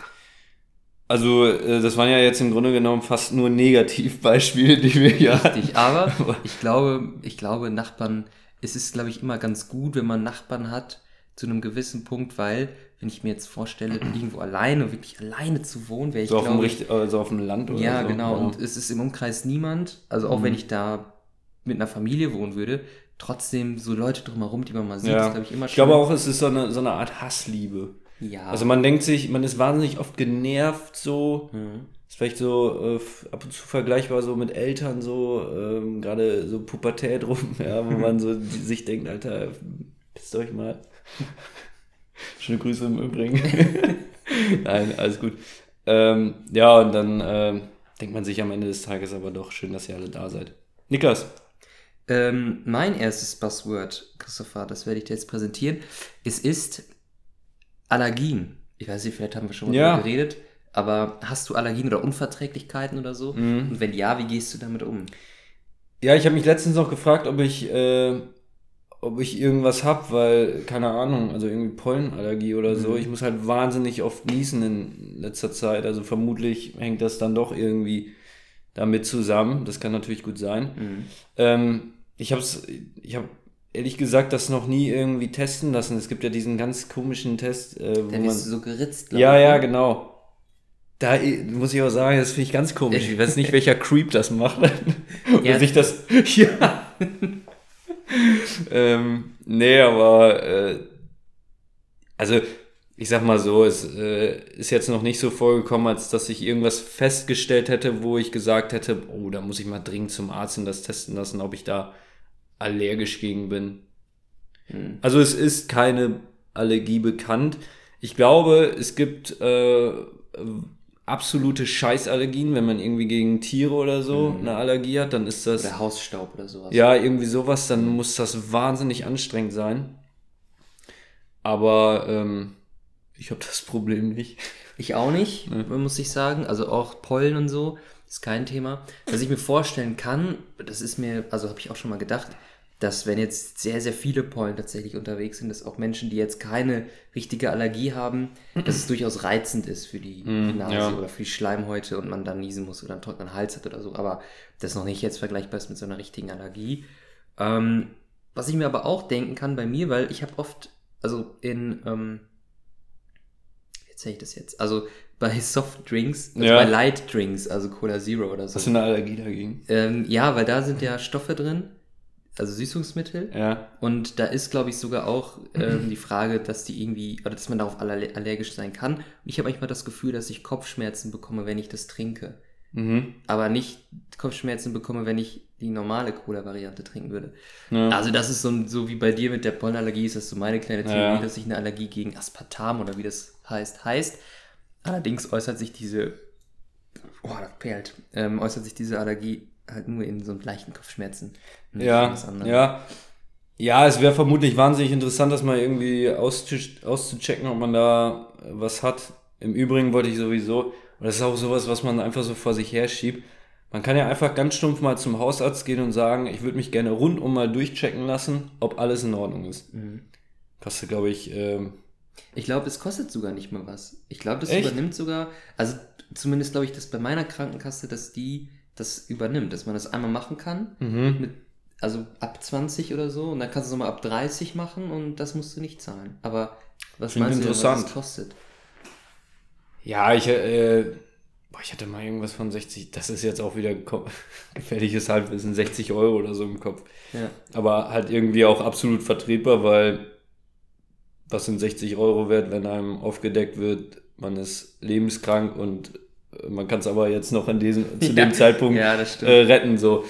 Also, äh, das waren ja jetzt im Grunde genommen fast nur Negativbeispiele, die wir ja. Richtig, aber ich glaube, ich glaube, Nachbarn, es ist, glaube ich, immer ganz gut, wenn man Nachbarn hat, zu einem gewissen Punkt, weil, wenn ich mir jetzt vorstelle, irgendwo alleine, wirklich alleine zu wohnen, wäre ich, So auf, dem glaube Richt, also auf dem Land oder ja, so. genau, Ja. und es ist im Umkreis niemand, also auch wenn ich da mit einer Familie wohnen würde, trotzdem so Leute drumherum, die man mal sieht, ja. ist, glaube ich, immer ich glaube schön. auch, es ist so eine, so eine Art Hassliebe. ja. Also man denkt sich, man ist wahnsinnig oft genervt so. Mhm. Ist vielleicht so äh, ab und zu vergleichbar so mit Eltern so, ähm, gerade so Pubertät rum, ja, wo man so sich denkt, Alter, pisst euch mal. Schöne Grüße im Übrigen. Nein, alles gut. Ähm, ja, und dann ähm, denkt man sich am Ende des Tages aber doch, schön, dass ihr alle da seid. Niklas, Ähm, mein erstes Buzzword, Christopher, das werde ich dir jetzt präsentieren. Es ist Allergien. Ich weiß nicht, vielleicht haben wir schon mal Ja. darüber geredet, aber hast du Allergien oder Unverträglichkeiten oder so? Mhm. Und wenn ja, wie gehst du damit um? Ja, ich habe mich letztens noch gefragt, ob ich, äh, ob ich irgendwas hab, weil, keine Ahnung, also irgendwie Pollenallergie oder so. Mhm. Ich muss halt wahnsinnig oft niesen in letzter Zeit. Also vermutlich hängt das dann doch irgendwie damit zusammen. Das kann natürlich gut sein. Mhm. Ähm, ich habe ich hab ehrlich gesagt das noch nie irgendwie testen lassen. Es gibt ja diesen ganz komischen Test, äh, wo Dann man. so geritzt. Ja, ja, ne? genau. Da muss ich auch sagen, das finde ich ganz komisch. Ich weiß nicht, welcher Creep das macht. Oder Ja. sich das. Ja. ähm, nee, aber äh, also ich sag mal so, es äh, ist jetzt noch nicht so vorgekommen, als dass ich irgendwas festgestellt hätte, wo ich gesagt hätte, oh, da muss ich mal dringend zum Arzt und das testen lassen, ob ich da allergisch gegen bin. Hm. Also es ist keine Allergie bekannt. Ich glaube, es gibt äh, absolute Scheißallergien, wenn man irgendwie gegen Tiere oder so mhm. eine Allergie hat, dann ist das. Oder Hausstaub oder sowas. Ja, irgendwie sowas, dann muss das wahnsinnig anstrengend sein. Aber ähm, ich habe das Problem nicht. Ich auch nicht, ja. muss ich sagen. Also auch Pollen und so ist kein Thema. Was ich mir vorstellen kann, das ist mir, also habe ich auch schon mal gedacht, dass wenn jetzt sehr, sehr viele Pollen tatsächlich unterwegs sind, dass auch Menschen, die jetzt keine richtige Allergie haben, dass es durchaus reizend ist für die mm, Nase ja. oder für die Schleimhäute und man dann niesen muss oder einen trockenen Hals hat oder so. Aber das noch nicht jetzt vergleichbar ist mit so einer richtigen Allergie. Ähm, was ich mir aber auch denken kann bei mir, weil ich habe oft, also in, ähm, wie erzähle ich das jetzt? Also bei Softdrinks, also ja. bei Light Drinks, also Cola Zero oder so. Hast du eine Allergie dagegen? Ähm, ja, weil da sind ja Stoffe drin also Süßungsmittel. Ja. Und da ist, glaube ich, sogar auch ähm, die Frage, dass die irgendwie, oder dass man darauf allergisch sein kann. Und ich habe manchmal das Gefühl, dass ich Kopfschmerzen bekomme, wenn ich das trinke. Mhm. Aber nicht Kopfschmerzen bekomme, wenn ich die normale Cola-Variante trinken würde. Ja. Also das ist so, so wie bei dir mit der Pollenallergie, ist das so meine kleine Theorie, ja. dass ich eine Allergie gegen Aspartam oder wie das heißt, heißt. Allerdings äußert sich diese, oh, das perlt, ähm, äußert sich diese Allergie halt nur in so leichten Kopfschmerzen. Ja, ja. Ja, es wäre vermutlich wahnsinnig interessant, das mal irgendwie auszuchecken, ob man da was hat. Im Übrigen wollte ich sowieso, und das ist auch sowas, was man einfach so vor sich her schiebt. Man kann ja einfach ganz stumpf mal zum Hausarzt gehen und sagen, ich würde mich gerne rundum mal durchchecken lassen, ob alles in Ordnung ist. Mhm. Kostet, glaube ich. Ähm, ich glaube, es kostet sogar nicht mal was. Ich glaube, das Echt? übernimmt sogar, also zumindest glaube ich, dass bei meiner Krankenkasse, dass die das übernimmt, dass man das einmal machen kann, mhm. mit, also ab 20 oder so, und dann kannst du es nochmal ab 30 machen und das musst du nicht zahlen. Aber was Klingt meinst du, was das kostet? Ja, ich, äh, boah, ich hatte mal irgendwas von 60, das ist jetzt auch wieder gefährliches Halbwissen, 60 Euro oder so im Kopf. Ja. Aber halt irgendwie auch absolut vertretbar, weil was sind 60 Euro wert, wenn einem aufgedeckt wird, man ist lebenskrank und man kann es aber jetzt noch an diesem, zu ja. dem Zeitpunkt ja, äh, retten. So.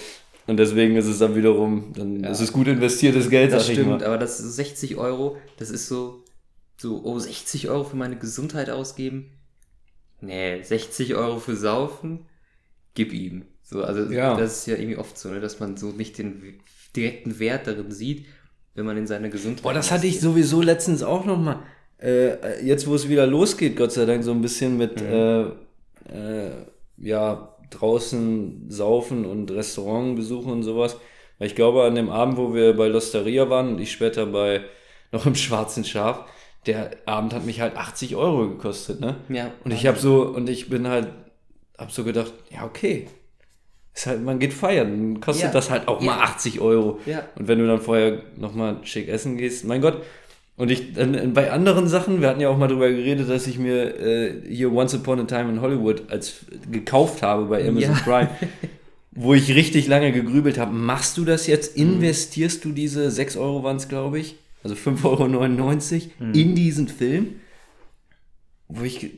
Und deswegen ist es dann wiederum, dann ja. ist es gut investiertes Geld. Das stimmt, aber das ist 60 Euro, das ist so, so, oh, 60 Euro für meine Gesundheit ausgeben. Nee, 60 Euro für Saufen, gib ihm. So, also ja. das ist ja irgendwie oft so, ne, dass man so nicht den direkten Wert darin sieht, wenn man in seine Gesundheit. Boah, das hatte ich sowieso letztens auch nochmal. Äh, jetzt, wo es wieder losgeht, Gott sei Dank, so ein bisschen mit mhm. äh, äh, ja, draußen saufen und Restaurant besuchen und sowas. Weil ich glaube, an dem Abend, wo wir bei Losteria waren und ich später bei noch im Schwarzen Schaf, der Abend hat mich halt 80 Euro gekostet, ne? Ja. Und ich habe so, und ich bin halt, hab so gedacht, ja, okay. Ist halt, man geht feiern, kostet ja. das halt auch mal 80 Euro. Ja. Und wenn du dann vorher nochmal schick essen gehst, mein Gott, und ich, dann, bei anderen Sachen, wir hatten ja auch mal darüber geredet, dass ich mir äh, hier Once Upon a Time in Hollywood als gekauft habe bei Amazon ja. Prime, wo ich richtig lange gegrübelt habe. Machst du das jetzt? Mhm. Investierst du diese 6 Euro waren es, glaube ich, also 5,99 Euro mhm. in diesen Film? Wo ich,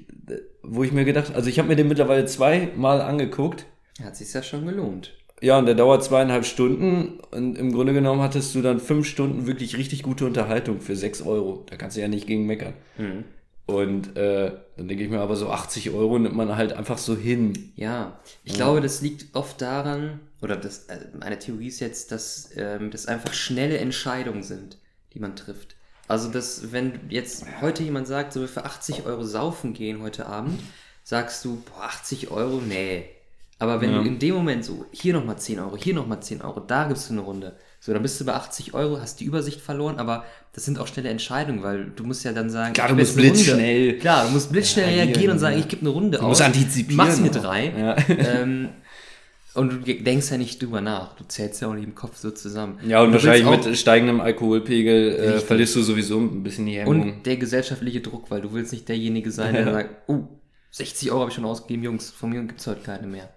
wo ich mir gedacht, also ich habe mir den mittlerweile zweimal angeguckt. Hat sich ja schon gelohnt. Ja, und der dauert zweieinhalb Stunden und im Grunde genommen hattest du dann fünf Stunden wirklich richtig gute Unterhaltung für sechs Euro. Da kannst du ja nicht gegen meckern. Mhm. Und äh, dann denke ich mir aber so 80 Euro nimmt man halt einfach so hin. Ja, ich ja. glaube, das liegt oft daran, oder das, äh, meine Theorie ist jetzt, dass ähm, das einfach schnelle Entscheidungen sind, die man trifft. Also, dass, wenn jetzt heute jemand sagt, so wir für 80 Euro saufen gehen heute Abend, sagst du, boah, 80 Euro, nee, aber wenn ja. du in dem Moment so, hier nochmal 10 Euro, hier nochmal 10 Euro, da gibst du eine Runde. So, dann bist du bei 80 Euro, hast die Übersicht verloren, aber das sind auch schnelle Entscheidungen, weil du musst ja dann sagen, klar, du musst blitzschnell. Klar, du musst blitzschnell ja, reagieren und sagen, ich gebe eine Runde du aus. Du musst antizipieren. Mach's mir drei. Ja. Ähm, und du denkst ja nicht drüber nach. Du zählst ja auch nicht im Kopf so zusammen. Ja, und, und wahrscheinlich mit steigendem Alkoholpegel äh, verlierst du sowieso ein bisschen die Hemmung. Und der gesellschaftliche Druck, weil du willst nicht derjenige sein, der sagt, oh, 60 Euro habe ich schon ausgegeben, Jungs, von mir gibt's heute keine mehr.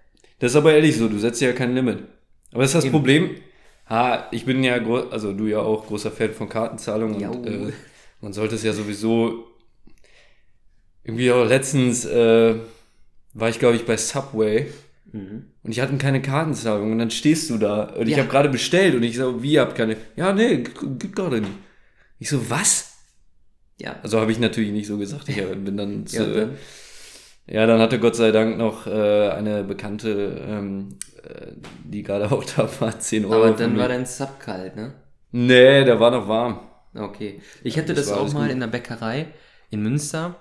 Das ist aber ehrlich so, du setzt ja kein Limit. Aber das ist das Eben. Problem. Ha, ich bin ja, also du ja auch großer Fan von Kartenzahlungen und äh, man sollte es ja sowieso. irgendwie auch letztens äh, war ich, glaube ich, bei Subway und ich hatte keine Kartenzahlung und dann stehst du da und ich Ja. habe gerade bestellt und ich so, wie, ihr habt keine? Ja, nee, gibt gerade nicht. Ich so, was? Ja. Also habe ich natürlich nicht so gesagt. Ich bin dann zu, Ja, dann? Ja, dann hatte Gott sei Dank noch äh, eine Bekannte, ähm, äh, die gerade auch da war, 10 Euro. Aber dann war dein Sub kalt, ne? Nee, der war noch warm. Okay. Ich hatte das das, auch mal gut. in der Bäckerei in Münster.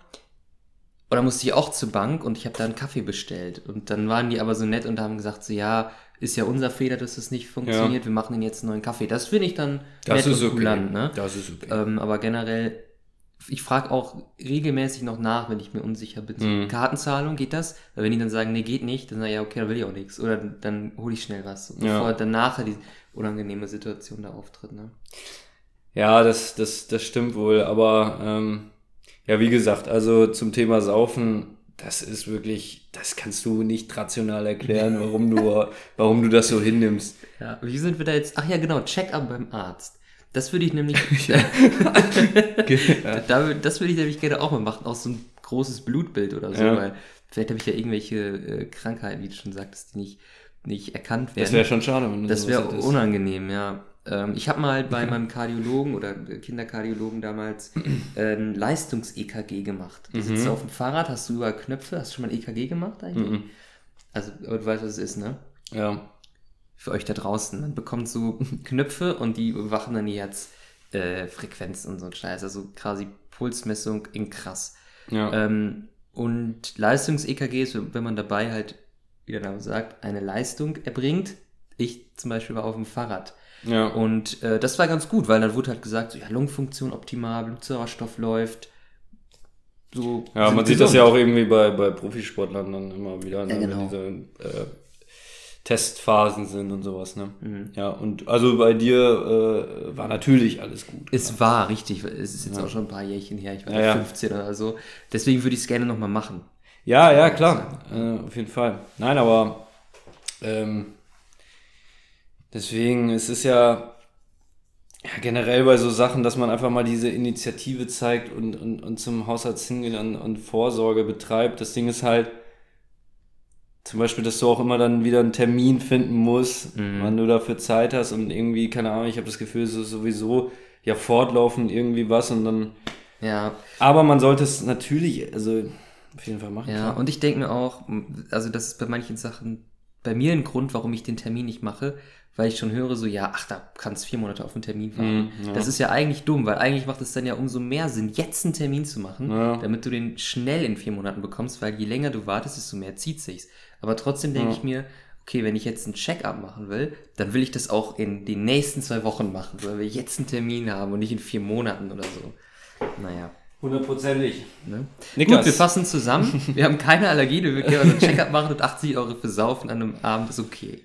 Und da musste ich auch zur Bank und ich habe da einen Kaffee bestellt. Und dann waren die aber so nett und haben gesagt, so ja, ist ja unser Fehler, dass das nicht funktioniert. Wir machen Ihnen jetzt einen neuen Kaffee. Das finde ich dann Das nett ist und okay. kulant, ne? Das ist okay. Ähm, aber generell, ich frage auch regelmäßig noch nach, wenn ich mir unsicher bin. So, Mhm. Kartenzahlung, geht das? Weil wenn die dann sagen, nee, geht nicht, dann sage ich, ja, okay, dann will ich auch nichts. Oder dann hole ich schnell was. Ja. Bevor dann nachher die unangenehme Situation da auftritt, ne? Ja, das, das, das stimmt wohl, aber ähm, ja, wie gesagt, also zum Thema Saufen, das ist wirklich, das kannst du nicht rational erklären, warum du, warum du das so hinnimmst. Ja, wie sind wir da jetzt? Ach ja, genau, Check-up beim Arzt. Das würde ich nämlich, da, wür- das würde ich nämlich gerne auch mal machen, auch so ein großes Blutbild oder so, Ja. weil vielleicht habe ich ja irgendwelche äh, Krankheiten, wie du schon sagtest, die nicht, nicht erkannt werden. Das wäre schon schade, wenn du Das wäre unangenehm, ja. Ähm, ich habe mal bei meinem Kardiologen oder Kinderkardiologen damals äh, ein Leistungs-EKG gemacht. Du sitzt auf dem Fahrrad, hast du überall Knöpfe. Hast du schon mal ein EKG gemacht eigentlich? Mhm. Also, aber du weißt, was es ist, ne? Ja. Für euch da draußen. Man bekommt so Knöpfe und die überwachen dann die Herzfrequenz äh, und so ein Scheiß. Also quasi Pulsmessung in krass. Ja. Ähm, und Leistungs-EKG ist, wenn man dabei halt, wie der Name sagt, eine Leistung erbringt. Ich zum Beispiel war auf dem Fahrrad. ja. Und äh, das war ganz gut, weil dann wurde halt gesagt, so, ja, Lungenfunktion optimal, Blutsauerstoff läuft. So Ja, man sieht das ja gesund. auch irgendwie bei, bei Profisportlern dann immer wieder, ne, Ja, genau. diese äh, Testphasen sind und sowas, ne? Mhm. Ja, und also bei dir äh, war natürlich alles gut. Es war richtig, es ist jetzt auch schon ein paar Jährchen her, ich war Ja, ja, ja. 15 oder so. Deswegen würde ich es gerne nochmal machen. Ja, ja, klar, äh, auf jeden Fall. Nein, aber ähm, deswegen, es ist ja, ja generell bei so Sachen, dass man einfach mal diese Initiative zeigt und, und, und zum Hausarzt hingeht und, und Vorsorge betreibt. Das Ding ist halt, zum Beispiel, dass du auch immer dann wieder einen Termin finden musst, wann du dafür Zeit hast und irgendwie, keine Ahnung, ich habe das Gefühl, es ist sowieso ja fortlaufend irgendwie was und dann, Ja, aber man sollte es natürlich, also auf jeden Fall machen. ja, klar. und ich denke mir auch, also das ist bei manchen Sachen bei mir ein Grund, warum ich den Termin nicht mache, weil ich schon höre, so, ja, ach, da kannst vier Monate auf einen Termin warten. Mhm, ja. Das ist ja eigentlich dumm, weil eigentlich macht es dann ja umso mehr Sinn, jetzt einen Termin zu machen, Ja. damit du den schnell in vier Monaten bekommst, weil je länger du wartest, desto mehr zieht sich's. Aber trotzdem denke Ja. ich mir, okay, wenn ich jetzt einen Check-up machen will, dann will ich das auch in den nächsten zwei Wochen machen, weil wir jetzt einen Termin haben und nicht in vier Monaten oder so. Naja. Hundertprozentig. Ne? Niklas. Gut, wir fassen zusammen. Wir haben keine Allergie, wir können also einen Check-up machen und 80 Euro für Saufen an einem Abend ist okay.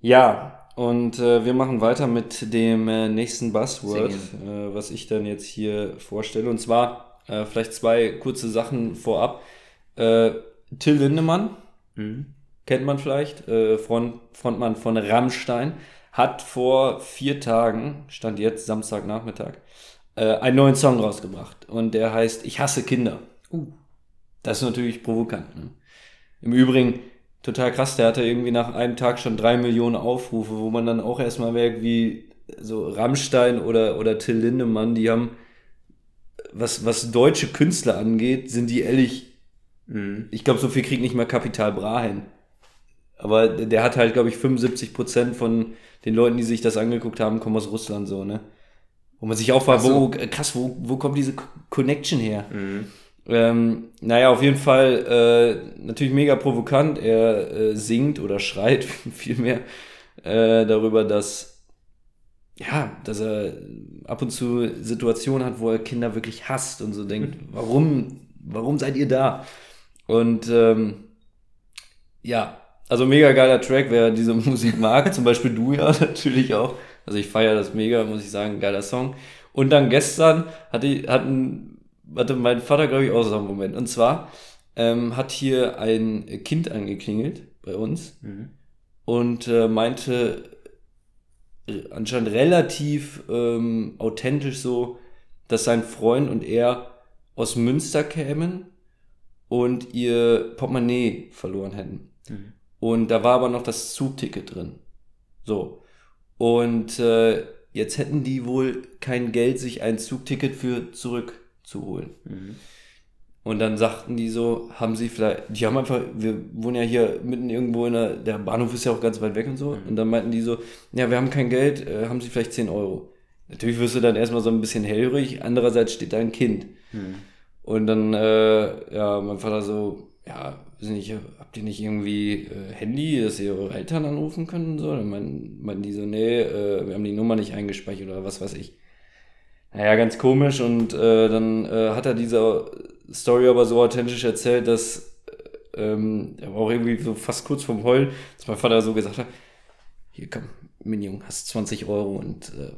Ja, und äh, wir machen weiter mit dem äh, nächsten Buzzword, äh, was ich dann jetzt hier vorstelle. Und zwar äh, vielleicht zwei kurze Sachen vorab. Äh, Till Lindemann, Mhm. kennt man vielleicht, äh, Front, Frontmann von Rammstein, hat vor vier Tagen, stand jetzt Samstagnachmittag, äh, einen neuen Song rausgebracht. Und der heißt Ich hasse Kinder. Uh. Das ist natürlich provokant. Ne? Im Übrigen, total krass, der hatte irgendwie nach einem Tag schon drei Millionen Aufrufe, wo man dann auch erstmal merkt, wie so Rammstein oder, oder Till Lindemann, die haben, was, was deutsche Künstler angeht, sind die ehrlich, Mhm. ich glaube, so viel kriegt nicht mal Kapital Bra hin. Aber der hat halt, glaube ich, 75 Prozent von den Leuten, die sich das angeguckt haben, kommen aus Russland so, ne? Wo man sich auch fragt, so. wo, krass, wo, wo kommt diese Co- Connection her? Mhm. Ähm, naja, auf jeden Fall äh, natürlich mega provokant. Er äh, singt oder schreit vielmehr äh, darüber, dass ja, dass er ab und zu Situationen hat, wo er Kinder wirklich hasst und so denkt, warum, warum seid ihr da? Und ähm, ja, also mega geiler Track, wer diese Musik mag, zum Beispiel du ja natürlich auch. Also ich feiere das mega, muss ich sagen, geiler Song. Und dann gestern hatte, hatten, hatte mein Vater, glaube ich, auch so einen Moment. Und zwar ähm, hat hier ein Kind angeklingelt bei uns Mhm. und äh, meinte äh, anscheinend relativ ähm, authentisch so, dass sein Freund und er aus Münster kämen und ihr Portemonnaie verloren hätten. Mhm. Und da war aber noch das Zugticket drin. So. Und äh, jetzt hätten die wohl kein Geld, sich ein Zugticket für zurückzuholen. Mhm. Und dann sagten die so, haben sie vielleicht, die haben einfach, wir wohnen ja hier mitten irgendwo in der, der Bahnhof ist ja auch ganz weit weg und so. Mhm. Und dann meinten die so, ja, wir haben kein Geld, äh, haben sie vielleicht 10 Euro. Natürlich wirst du dann erstmal so ein bisschen hellhörig, andererseits steht da ein Kind. Mhm. Und dann, äh, ja, mein Vater so, ja, weiß nicht, habt ihr nicht irgendwie äh, Handy, dass ihr eure Eltern anrufen können und so? Dann meinten, meinten die so, nee, äh, wir haben die Nummer nicht eingespeichert oder was weiß ich. Naja, ganz komisch und äh, dann äh, hat er diese Story aber so authentisch erzählt, dass äh, ähm, er war auch irgendwie so fast kurz vorm Heulen, dass mein Vater so gesagt hat, hier komm, Junge, hast 20 Euro und äh,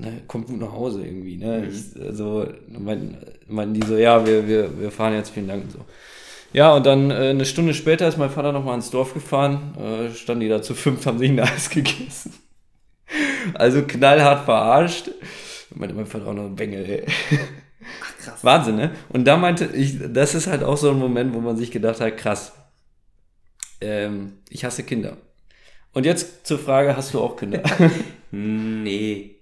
ne, kommt gut nach Hause irgendwie. Ne? Mhm. Ich, also meinten, meinten die so, ja, wir, wir, wir fahren jetzt, vielen Dank und so. Ja, und dann äh, eine Stunde später ist mein Vater nochmal ins Dorf gefahren, äh, standen die da zu fünf, haben sich ein Eis gegessen. Also knallhart verarscht. Meinte mein Vater auch noch ein Bengel, ey. Ach, krass. Wahnsinn, ne? Und da meinte ich, das ist halt auch so ein Moment, wo man sich gedacht hat, krass, ähm, ich hasse Kinder. Und jetzt zur Frage, hast du auch Kinder? nee.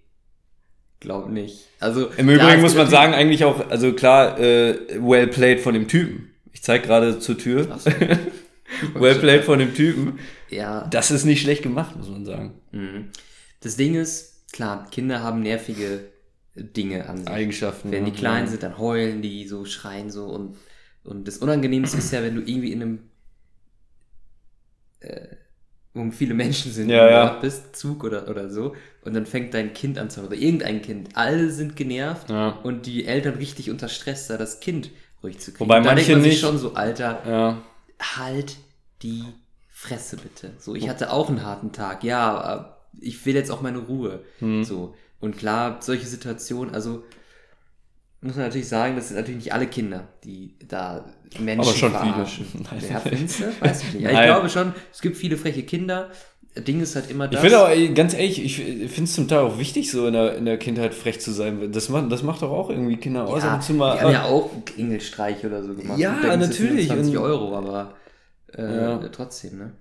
Glaub nicht. Also, Im Übrigen muss man sagen, eigentlich auch, also klar, äh, well played von dem Typen. Ich zeig gerade zur Tür. So. well played von dem Typen. Ja. Das ist nicht schlecht gemacht, muss man sagen. Mhm. Das Ding ist, klar, Kinder haben nervige Dinge an sich. Eigenschaften. Wenn die klein ja. sind, dann heulen die, so schreien so und, und das Unangenehmste ist ja, wenn du irgendwie in einem wo viele Menschen sind, ja, ja. bist, Zug oder, oder so, und dann fängt dein Kind an zu oder irgendein Kind. Alle sind genervt ja. und die Eltern richtig unter Stress, da das Kind ruhig zu kriegen. Wobei da manche nicht. schon so, Alter, ja. halt die Fresse bitte. So, ich hatte auch einen harten Tag, ja, ich will jetzt auch meine Ruhe. Hm. So. Und klar, solche Situationen, also muss man natürlich sagen, das sind natürlich nicht alle Kinder, die da Menschen Aber schon verarschen. viele. Ja, findest du? Weiß ich nicht. Ja, ich glaube schon, es gibt viele freche Kinder. Ding ist halt immer das. Ich finde auch, ganz ehrlich, ich finde es zum Teil auch wichtig, so in der, in der Kindheit frech zu sein. Das macht, das macht doch auch irgendwie Kinder aus. Ja, die haben ja auch Klingelstreich oder so gemacht. Ja, natürlich. 20 Euro, aber äh, ja. trotzdem, ne?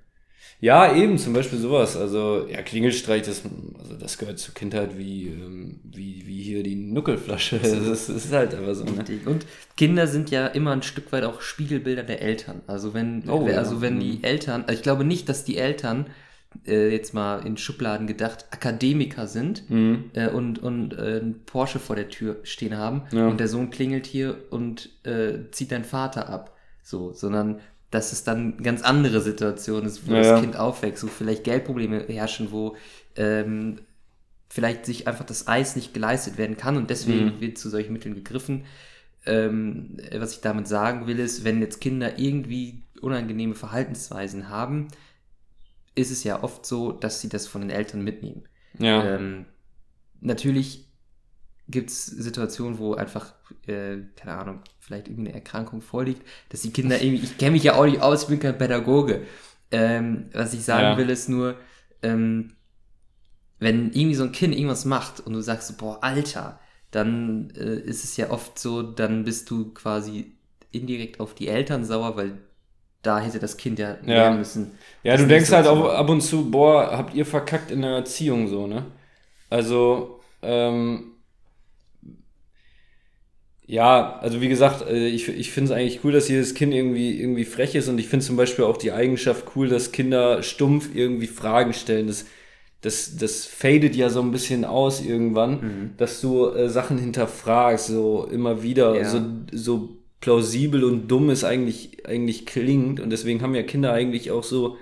Ja, eben, zum Beispiel sowas. Also, ja, Klingelstreich, das, also das gehört zur Kindheit wie, ähm, wie, wie hier die Nuckelflasche. Das ist, das ist halt einfach so. Ne? Und Kinder sind ja immer ein Stück weit auch Spiegelbilder der Eltern. Also wenn, oh, also ja. wenn die mhm. Eltern, also ich glaube nicht, dass die Eltern äh, jetzt mal in Schubladen gedacht, Akademiker sind mhm. äh, und, und äh, ein Porsche vor der Tür stehen haben ja. und der Sohn klingelt hier und äh, zieht deinen Vater ab. So, sondern dass es dann eine ganz andere Situation ist, wo ja, das Kind aufwächst, wo vielleicht Geldprobleme herrschen, wo ähm, vielleicht sich einfach das Eis nicht geleistet werden kann und deswegen mhm. wird zu solchen Mitteln gegriffen. Ähm, was ich damit sagen will, ist, wenn jetzt Kinder irgendwie unangenehme Verhaltensweisen haben, ist es ja oft so, dass sie das von den Eltern mitnehmen. Ja. Ähm, natürlich gibt es Situationen, wo einfach, äh, keine Ahnung, vielleicht irgendwie eine Erkrankung vorliegt, dass die Kinder irgendwie, ich kenne mich ja auch nicht aus, ich bin kein Pädagoge. Ähm, was ich sagen ja. will, ist nur, ähm, wenn irgendwie so ein Kind irgendwas macht und du sagst so, boah, Alter, dann äh, ist es ja oft so, dann bist du quasi indirekt auf die Eltern sauer, weil da hätte das Kind ja lernen ja. müssen. Ja, du denkst halt auch ab und zu, boah, habt ihr verkackt in der Erziehung so, ne? Also, ähm, ja, also wie gesagt, äh, ich, ich finde es eigentlich cool, dass jedes Kind irgendwie, irgendwie frech ist und ich finde zum Beispiel auch die Eigenschaft cool, dass Kinder stumpf irgendwie Fragen stellen. Das, das, das fadet ja so ein bisschen aus irgendwann, mhm. dass du äh, Sachen hinterfragst, so immer wieder, ja. so, so plausibel und dumm es eigentlich, eigentlich klingt. Und deswegen haben ja Kinder eigentlich auch so,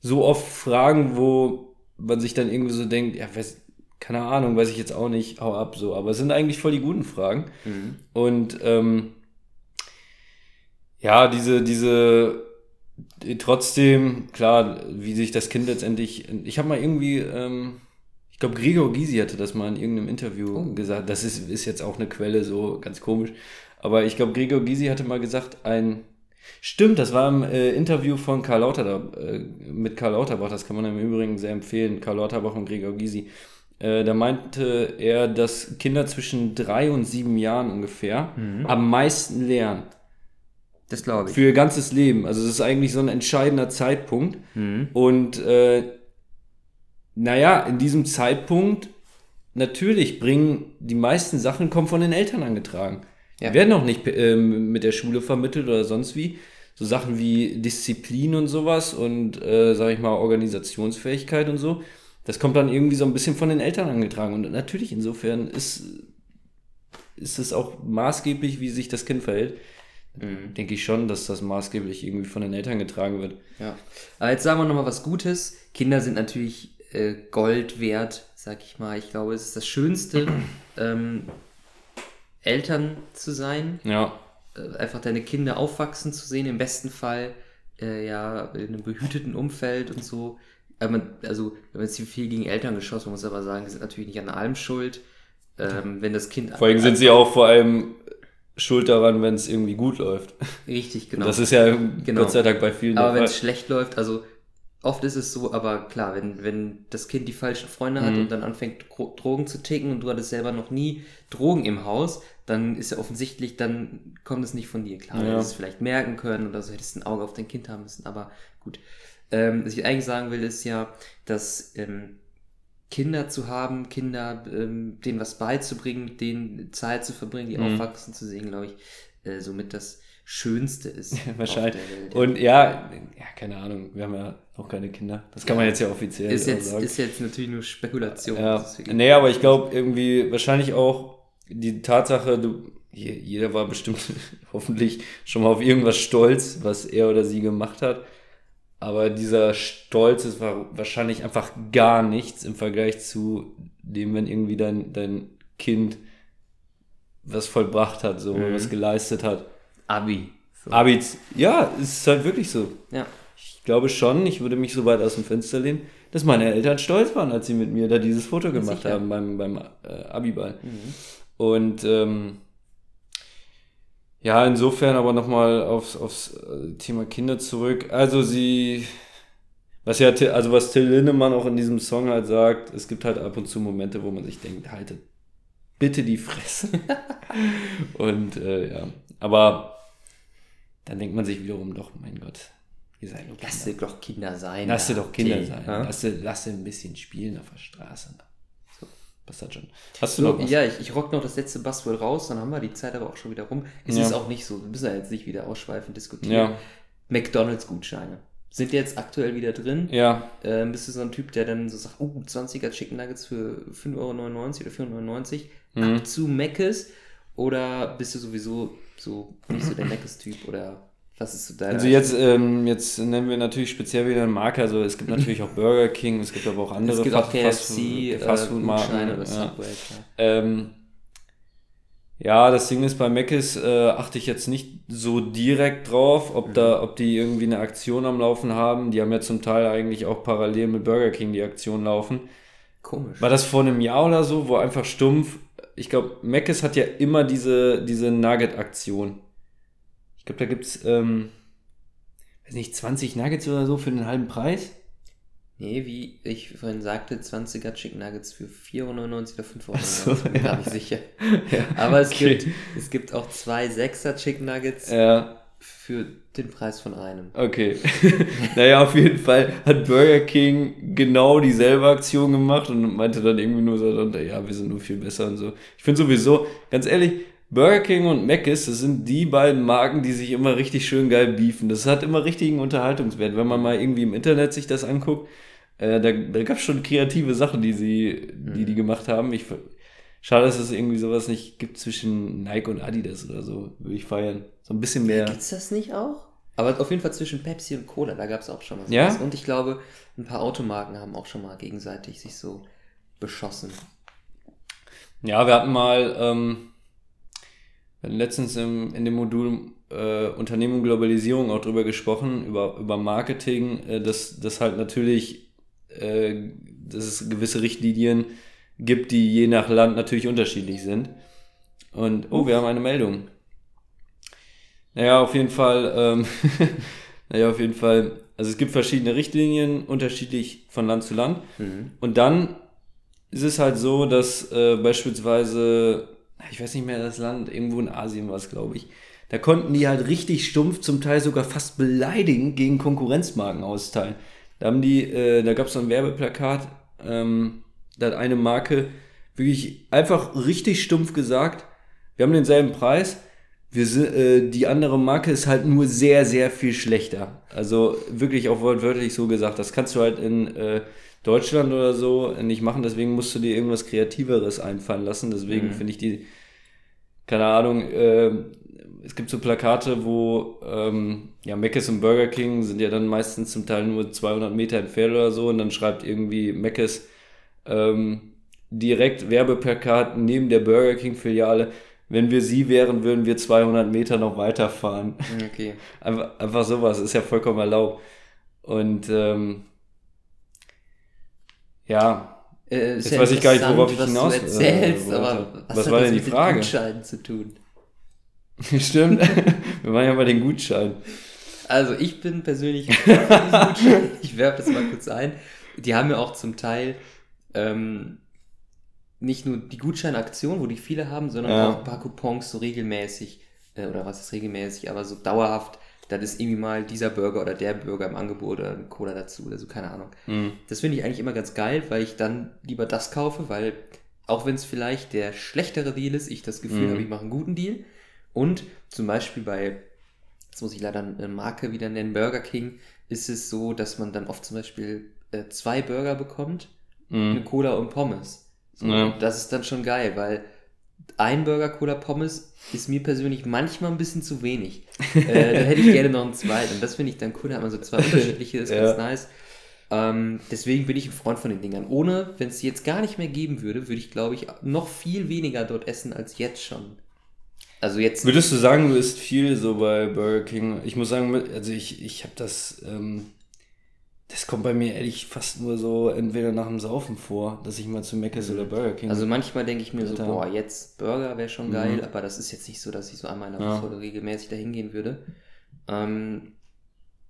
so oft Fragen, wo man sich dann irgendwie so denkt, ja, weiß, keine Ahnung, weiß ich jetzt auch nicht, hau ab so. Aber es sind eigentlich voll die guten Fragen. Mhm. Und ähm, ja, diese, diese, trotzdem, klar, wie sich das Kind letztendlich, ich habe mal irgendwie, ähm, ich glaube, Gregor Gysi hatte das mal in irgendeinem Interview oh. gesagt. Das ist, ist jetzt auch eine Quelle, so ganz komisch. Aber ich glaube, Gregor Gysi hatte mal gesagt, ein, Stimmt, das war im äh, Interview von Karl Lauterbach, äh, mit Karl Lauterbach, das kann man im Übrigen sehr empfehlen, Karl Lauterbach und Gregor Gysi. Äh, da meinte er, dass Kinder zwischen drei und sieben Jahren ungefähr mhm. am meisten lernen. Das glaube ich. Für ihr ganzes Leben. Also es ist eigentlich so ein entscheidender Zeitpunkt. Mhm. Und äh, naja, in diesem Zeitpunkt natürlich bringen die meisten Sachen kommen von den Eltern angetragen. Ja. Die werden auch nicht ähm, mit der Schule vermittelt oder sonst wie. So Sachen wie Disziplin und sowas und, äh, sag ich mal, Organisationsfähigkeit und so. Das kommt dann irgendwie so ein bisschen von den Eltern angetragen. Und natürlich, insofern ist, ist es auch maßgeblich, wie sich das Kind verhält. Mhm. Denke ich schon, dass das maßgeblich irgendwie von den Eltern getragen wird. Ja. Aber jetzt sagen wir nochmal was Gutes. Kinder sind natürlich äh, Gold wert, sag ich mal. Ich glaube, es ist das Schönste, ähm, Eltern zu sein. Ja, Äh, einfach deine Kinder aufwachsen zu sehen, im besten Fall äh, ja in einem behüteten Umfeld und so. Also, wir haben jetzt viel gegen Eltern geschossen, man muss aber sagen, die sind natürlich nicht an allem schuld. Ähm, wenn das Kind. Vor allem sind sie auch vor allem schuld daran, wenn es irgendwie gut läuft. Richtig, genau. Das ist ja Genau. Gott sei Dank bei vielen Aber wenn es schlecht läuft, also oft ist es so, aber klar, wenn, wenn das Kind die falschen Freunde hat Mhm. und dann anfängt, Dro- Drogen zu ticken und du hattest selber noch nie Drogen im Haus, dann ist ja offensichtlich, dann kommt es nicht von dir. Klar, du Ja. hättest es vielleicht merken können oder so hättest ein Auge auf dein Kind haben müssen, aber gut. Ähm, was ich eigentlich sagen will, ist ja, dass ähm, Kinder zu haben, Kinder, ähm, denen was beizubringen, denen Zeit zu verbringen, die Mhm. aufwachsen zu sehen, glaube ich, äh, somit das Schönste ist. Wahrscheinlich. Und ja, ja, keine Ahnung, wir haben ja noch keine Kinder. Das kann man jetzt ja offiziell ist auch jetzt, sagen. ist jetzt natürlich nur Spekulation. ja. Nee, aber ich glaube irgendwie wahrscheinlich auch die Tatsache, du, je- jeder war bestimmt hoffentlich schon mal auf irgendwas stolz, was er oder sie gemacht hat. Aber dieser Stolz ist wa- wahrscheinlich einfach gar nichts im Vergleich zu dem, wenn irgendwie dein, dein Kind was vollbracht hat, so Mhm. was geleistet hat. Abi. So. Abits, ja, es ist halt wirklich so. Ja. Ich glaube schon, ich würde mich so weit aus dem Fenster lehnen, dass meine Eltern stolz waren, als sie mit mir da dieses Foto gemacht sicher. haben beim, beim äh, Abiball. Mhm. Und ähm, ja, insofern aber nochmal aufs, aufs äh, Thema Kinder zurück. Also sie, was ja, also was Till Lindemann auch in diesem Song halt sagt, es gibt halt ab und zu Momente, wo man sich denkt, haltet bitte die Fresse. und äh, ja, aber dann denkt man sich wiederum doch, mein Gott, ihr seid nur Lass Kinder. doch Kinder sein. Lass da. doch Kinder Till, sein. ja? Lass lass ein bisschen spielen auf der Straße. Das schon. Hast du So, noch was? ja, ich, ich rock noch das letzte Buzzword raus, dann haben wir die Zeit aber auch schon wieder rum. Es Ja. ist auch nicht so, wir müssen ja jetzt nicht wieder ausschweifend diskutieren. Ja, McDonalds-Gutscheine. Sind jetzt aktuell wieder drin. ja, Ähm, bist du so ein Typ, der dann so sagt, oh, 20er Chicken Nuggets für 5,99 Euro oder 4,99 Euro Mhm. ab zu Meckes? Oder bist du sowieso so nicht so der Meckes-Typ? Oder was ist so dein Also jetzt, ähm, jetzt nennen wir natürlich speziell wieder eine Marke. Also es gibt natürlich auch Burger King, es gibt aber auch andere Es gibt auch Fast- KFC, Fast- äh, Fastfood-Marken. Gutscheine oder ja. Ähm, ja, das Ding ist, bei Mc's äh, achte ich jetzt nicht so direkt drauf, ob, da, ob die irgendwie eine Aktion am Laufen haben. Die haben ja zum Teil eigentlich auch parallel mit Burger King die Aktion laufen. Komisch. War das vor einem Jahr oder so, wo einfach stumpf, ich glaube, Mc's hat ja immer diese, diese Nugget-Aktion. Ich glaube, da gibt's, ähm, weiß nicht, 20 Nuggets oder so für den halben Preis. Nee, wie ich vorhin sagte, 20er Chicken Nuggets für 4,99 Euro oder 5,99 Euro. So, ich bin ja. nicht sicher. Ja, Aber es, okay. gibt, es gibt auch zwei 6er Chicken Nuggets Ja, für den Preis von einem. okay. naja, auf jeden Fall hat Burger King genau dieselbe Aktion gemacht und meinte dann irgendwie nur so, ja, wir sind nur viel besser und so. Ich finde sowieso, ganz ehrlich, Burger King und Mc's, das sind die beiden Marken, die sich immer richtig schön geil beefen. Das hat immer richtigen Unterhaltungswert. Wenn man mal irgendwie im Internet sich das anguckt, äh, da, da gab es schon kreative Sachen, die sie, die, die gemacht haben. Ich, schade, dass es irgendwie sowas nicht gibt zwischen Nike und Adidas oder so. Würde ich feiern. So ein bisschen mehr. Gibt's das nicht auch? Aber auf jeden Fall zwischen Pepsi und Cola, da gab es auch schon mal Ja? sowas. Und ich glaube, ein paar Automarken haben auch schon mal gegenseitig sich so beschossen. Ja, wir hatten mal ähm, letztens im, in dem Modul äh, Unternehmen und Globalisierung auch drüber gesprochen, über, über Marketing, äh, dass das halt natürlich, äh, dass es gewisse Richtlinien gibt, die je nach Land natürlich unterschiedlich sind. Und, oh, wir haben eine Meldung. Naja, auf jeden Fall, ähm, naja, auf jeden Fall, also es gibt verschiedene Richtlinien, unterschiedlich von Land zu Land. Mhm. Und dann ist es halt so, dass äh, beispielsweise, ich weiß nicht mehr das Land, irgendwo in Asien war es, glaube ich, da konnten die halt richtig stumpf, zum Teil sogar fast beleidigend gegen Konkurrenzmarken austeilen. Da haben die, äh, da gab es so ein Werbeplakat, ähm, da hat eine Marke wirklich einfach richtig stumpf gesagt, wir haben denselben Preis, wir äh, die andere Marke ist halt nur sehr, sehr viel schlechter. Also wirklich auch wortwörtlich so gesagt. Das kannst du halt in äh, Deutschland oder so nicht machen, deswegen musst du dir irgendwas Kreativeres einfallen lassen. Deswegen mhm. finde ich die, keine Ahnung, äh, es gibt so Plakate, wo ähm, ja, Mc's und Burger King sind ja dann meistens zum Teil nur 200 Meter entfernt oder so und dann schreibt irgendwie Mc's ähm, direkt Werbeplakat neben der Burger King Filiale wenn wir sie wären, würden wir 200 Meter noch weiterfahren. Okay. Einfach, einfach sowas, ist ja vollkommen erlaubt. Und ähm, ja, äh, jetzt weiß ich gar nicht, worauf ich hinaus erzählst, äh, aber was, was war denn die Frage? Gutschein zu tun? Stimmt, wir machen ja mal den Gutschein. Also ich bin persönlich, ich werfe das mal kurz ein. Die haben ja auch zum Teil ähm, nicht nur die Gutscheinaktion, wo die viele haben, sondern ja. auch ein paar Coupons so regelmäßig, äh, oder was ist regelmäßig, aber so dauerhaft, dann ist irgendwie mal dieser Burger oder der Burger im Angebot oder ein Cola dazu oder so, keine Ahnung. Mhm. Das finde ich eigentlich immer ganz geil, weil ich dann lieber das kaufe, weil auch wenn es vielleicht der schlechtere Deal ist, ich das Gefühl mhm. habe, ich mache einen guten Deal. Und zum Beispiel bei, jetzt muss ich leider eine Marke wieder nennen, Burger King, ist es so, dass man dann oft zum Beispiel äh, zwei Burger bekommt, mhm. eine Cola und Pommes. So, ja. Das ist dann schon geil, weil ein Burger Cola Pommes ist mir persönlich manchmal ein bisschen zu wenig. äh, da hätte ich gerne noch einen zweiten. Und das finde ich dann cool. Da hat man so zwei unterschiedliche, das ist ja. ganz nice. Ähm, deswegen bin ich ein Freund von den Dingern. Ohne, wenn es sie jetzt gar nicht mehr geben würde, würde ich, glaube ich, noch viel weniger dort essen als jetzt schon. Also jetzt. Würdest du sagen, du isst viel so bei Burger King? Ich muss sagen, also ich, ich habe das. Ähm das kommt bei mir ehrlich fast nur so entweder nach dem Saufen vor, dass ich mal zu Mc's oder Burger King. Also manchmal denke ich mir so, boah, jetzt Burger wäre schon geil, mhm. aber das ist jetzt nicht so, dass ich so einmal in der Woche ja. regelmäßig dahin gehen würde. Ähm,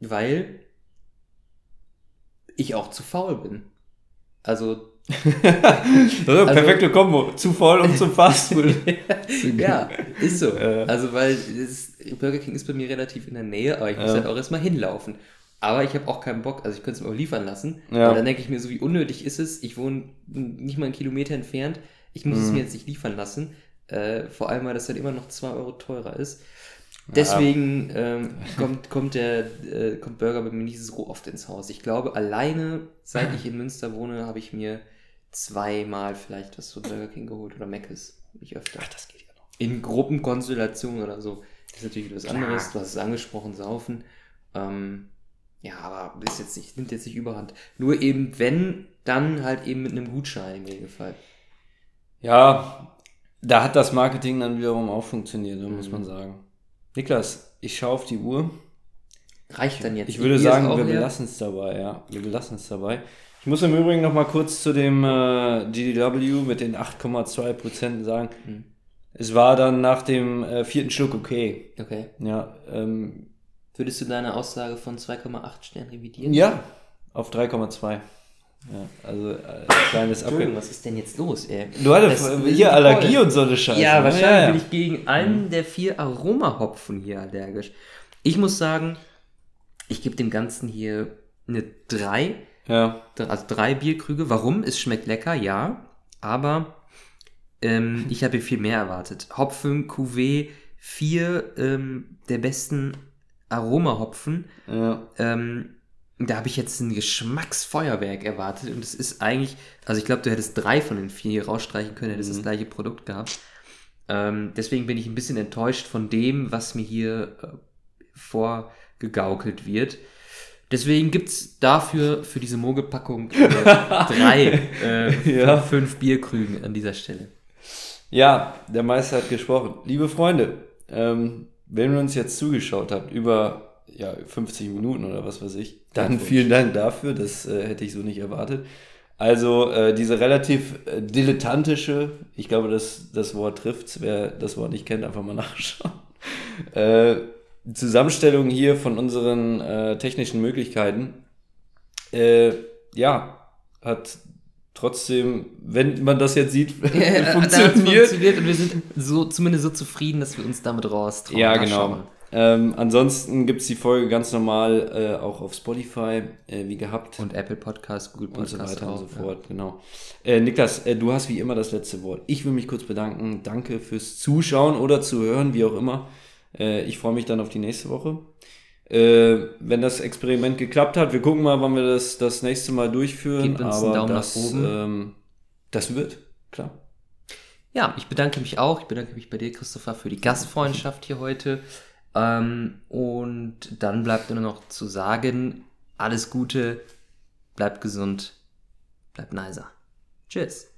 weil ich auch zu faul bin. Also. also perfekte Kombo. Zu faul und zum Fastfood. ja, ist so. Also, weil das, Burger King ist bei mir relativ in der Nähe, aber ich muss ja. halt auch erstmal hinlaufen. Aber ich habe auch keinen Bock, also ich könnte es mir auch liefern lassen. Ja. Aber dann denke ich mir so, wie unnötig ist es? Ich wohne nicht mal einen Kilometer entfernt. Ich muss mhm. es mir jetzt nicht liefern lassen. Äh, vor allem, weil das dann immer noch 2 Euro teurer ist. Deswegen ähm, kommt, kommt der äh, kommt Burger bei mir nicht so oft ins Haus. Ich glaube, alleine, seit ich in Münster wohne, habe ich mir zweimal vielleicht was von Burger King geholt oder Mc's. Nicht öfter. Ach, das geht ja noch. In Gruppenkonstellationen oder so. Das ist natürlich etwas anderes. Du hast es angesprochen, saufen. Ähm, ja, aber ist jetzt nicht, nimmt jetzt nicht überhand. Nur eben, wenn, dann halt eben mit einem Gutschein im Regelfall. Ja, da hat das Marketing dann wiederum auch funktioniert, mhm. muss man sagen. Niklas, ich schaue auf die Uhr. Reicht dann jetzt? Ich würde sagen, wir belassen es dabei, ja. Wir belassen es dabei. Ich muss im Übrigen noch mal kurz zu dem äh, GDW mit den 8,2% sagen. Mhm. Es war dann nach dem äh, vierten Schluck okay. Okay. Ja, ähm, Würdest du deine Aussage von 2,8 Sternen revidieren? Ja, auf 3,2. Ja, also äh, kleines Entschuldigung, was ist denn jetzt los, ey? Du hattest hier Allergie und so eine Scheiße. Ja, ne? wahrscheinlich ja, ja. bin ich gegen einen der vier Aromahopfen hier allergisch. Ich muss sagen, ich gebe dem Ganzen hier eine 3. Ja. Also drei Bierkrüge. Warum? Es schmeckt lecker, ja. Aber ähm, ich habe viel mehr erwartet. Hopfen, Cuvée, vier ähm, der besten Aromahopfen. Ja. Ähm, da habe ich jetzt ein Geschmacksfeuerwerk erwartet und es ist eigentlich, also ich glaube, du hättest drei von den vier hier rausstreichen können, hättest mhm. das gleiche Produkt gehabt. Ähm, deswegen bin ich ein bisschen enttäuscht von dem, was mir hier äh, vorgegaukelt wird. Deswegen gibt es dafür, für diese Mogelpackung, äh, drei, äh, ja. fünf Bierkrügen an dieser Stelle. Ja, der Meister hat gesprochen. Liebe Freunde, ähm, wenn ihr uns jetzt zugeschaut habt über ja, 50 Minuten oder was weiß ich, dann vielen Dank dafür. Das äh, hätte ich so nicht erwartet. Also äh, diese relativ äh, dilettantische, ich glaube, das, das Wort trifft Wer das Wort nicht kennt, einfach mal nachschauen. Äh, Zusammenstellung hier von unseren äh, technischen Möglichkeiten, äh, ja, hat trotzdem, wenn man das jetzt sieht, Ja, funktioniert. funktioniert und wir sind so, zumindest so zufrieden, dass wir uns damit raustrauen. Ja, genau. Ähm, ansonsten gibt es die Folge ganz normal äh, auch auf Spotify, äh, wie gehabt. Und Apple Podcast, Google und so weiter und auch, so ja. fort, genau. Äh, Niklas, äh, du hast wie immer das letzte Wort. Ich will mich kurz bedanken. Danke fürs Zuschauen oder Zuhören, wie auch immer. Äh, ich freue mich dann auf die nächste Woche. Äh, wenn das Experiment geklappt hat, wir gucken mal, wann wir das das nächste Mal durchführen. Gebt uns einen aber Daumen nach das, oben. Ähm, das wird, klar. Ja, ich bedanke mich auch. Ich bedanke mich bei dir, Christopher, für die Gastfreundschaft hier heute. Ähm, und dann bleibt nur noch zu sagen, alles Gute, bleibt gesund, bleibt nicer. Tschüss.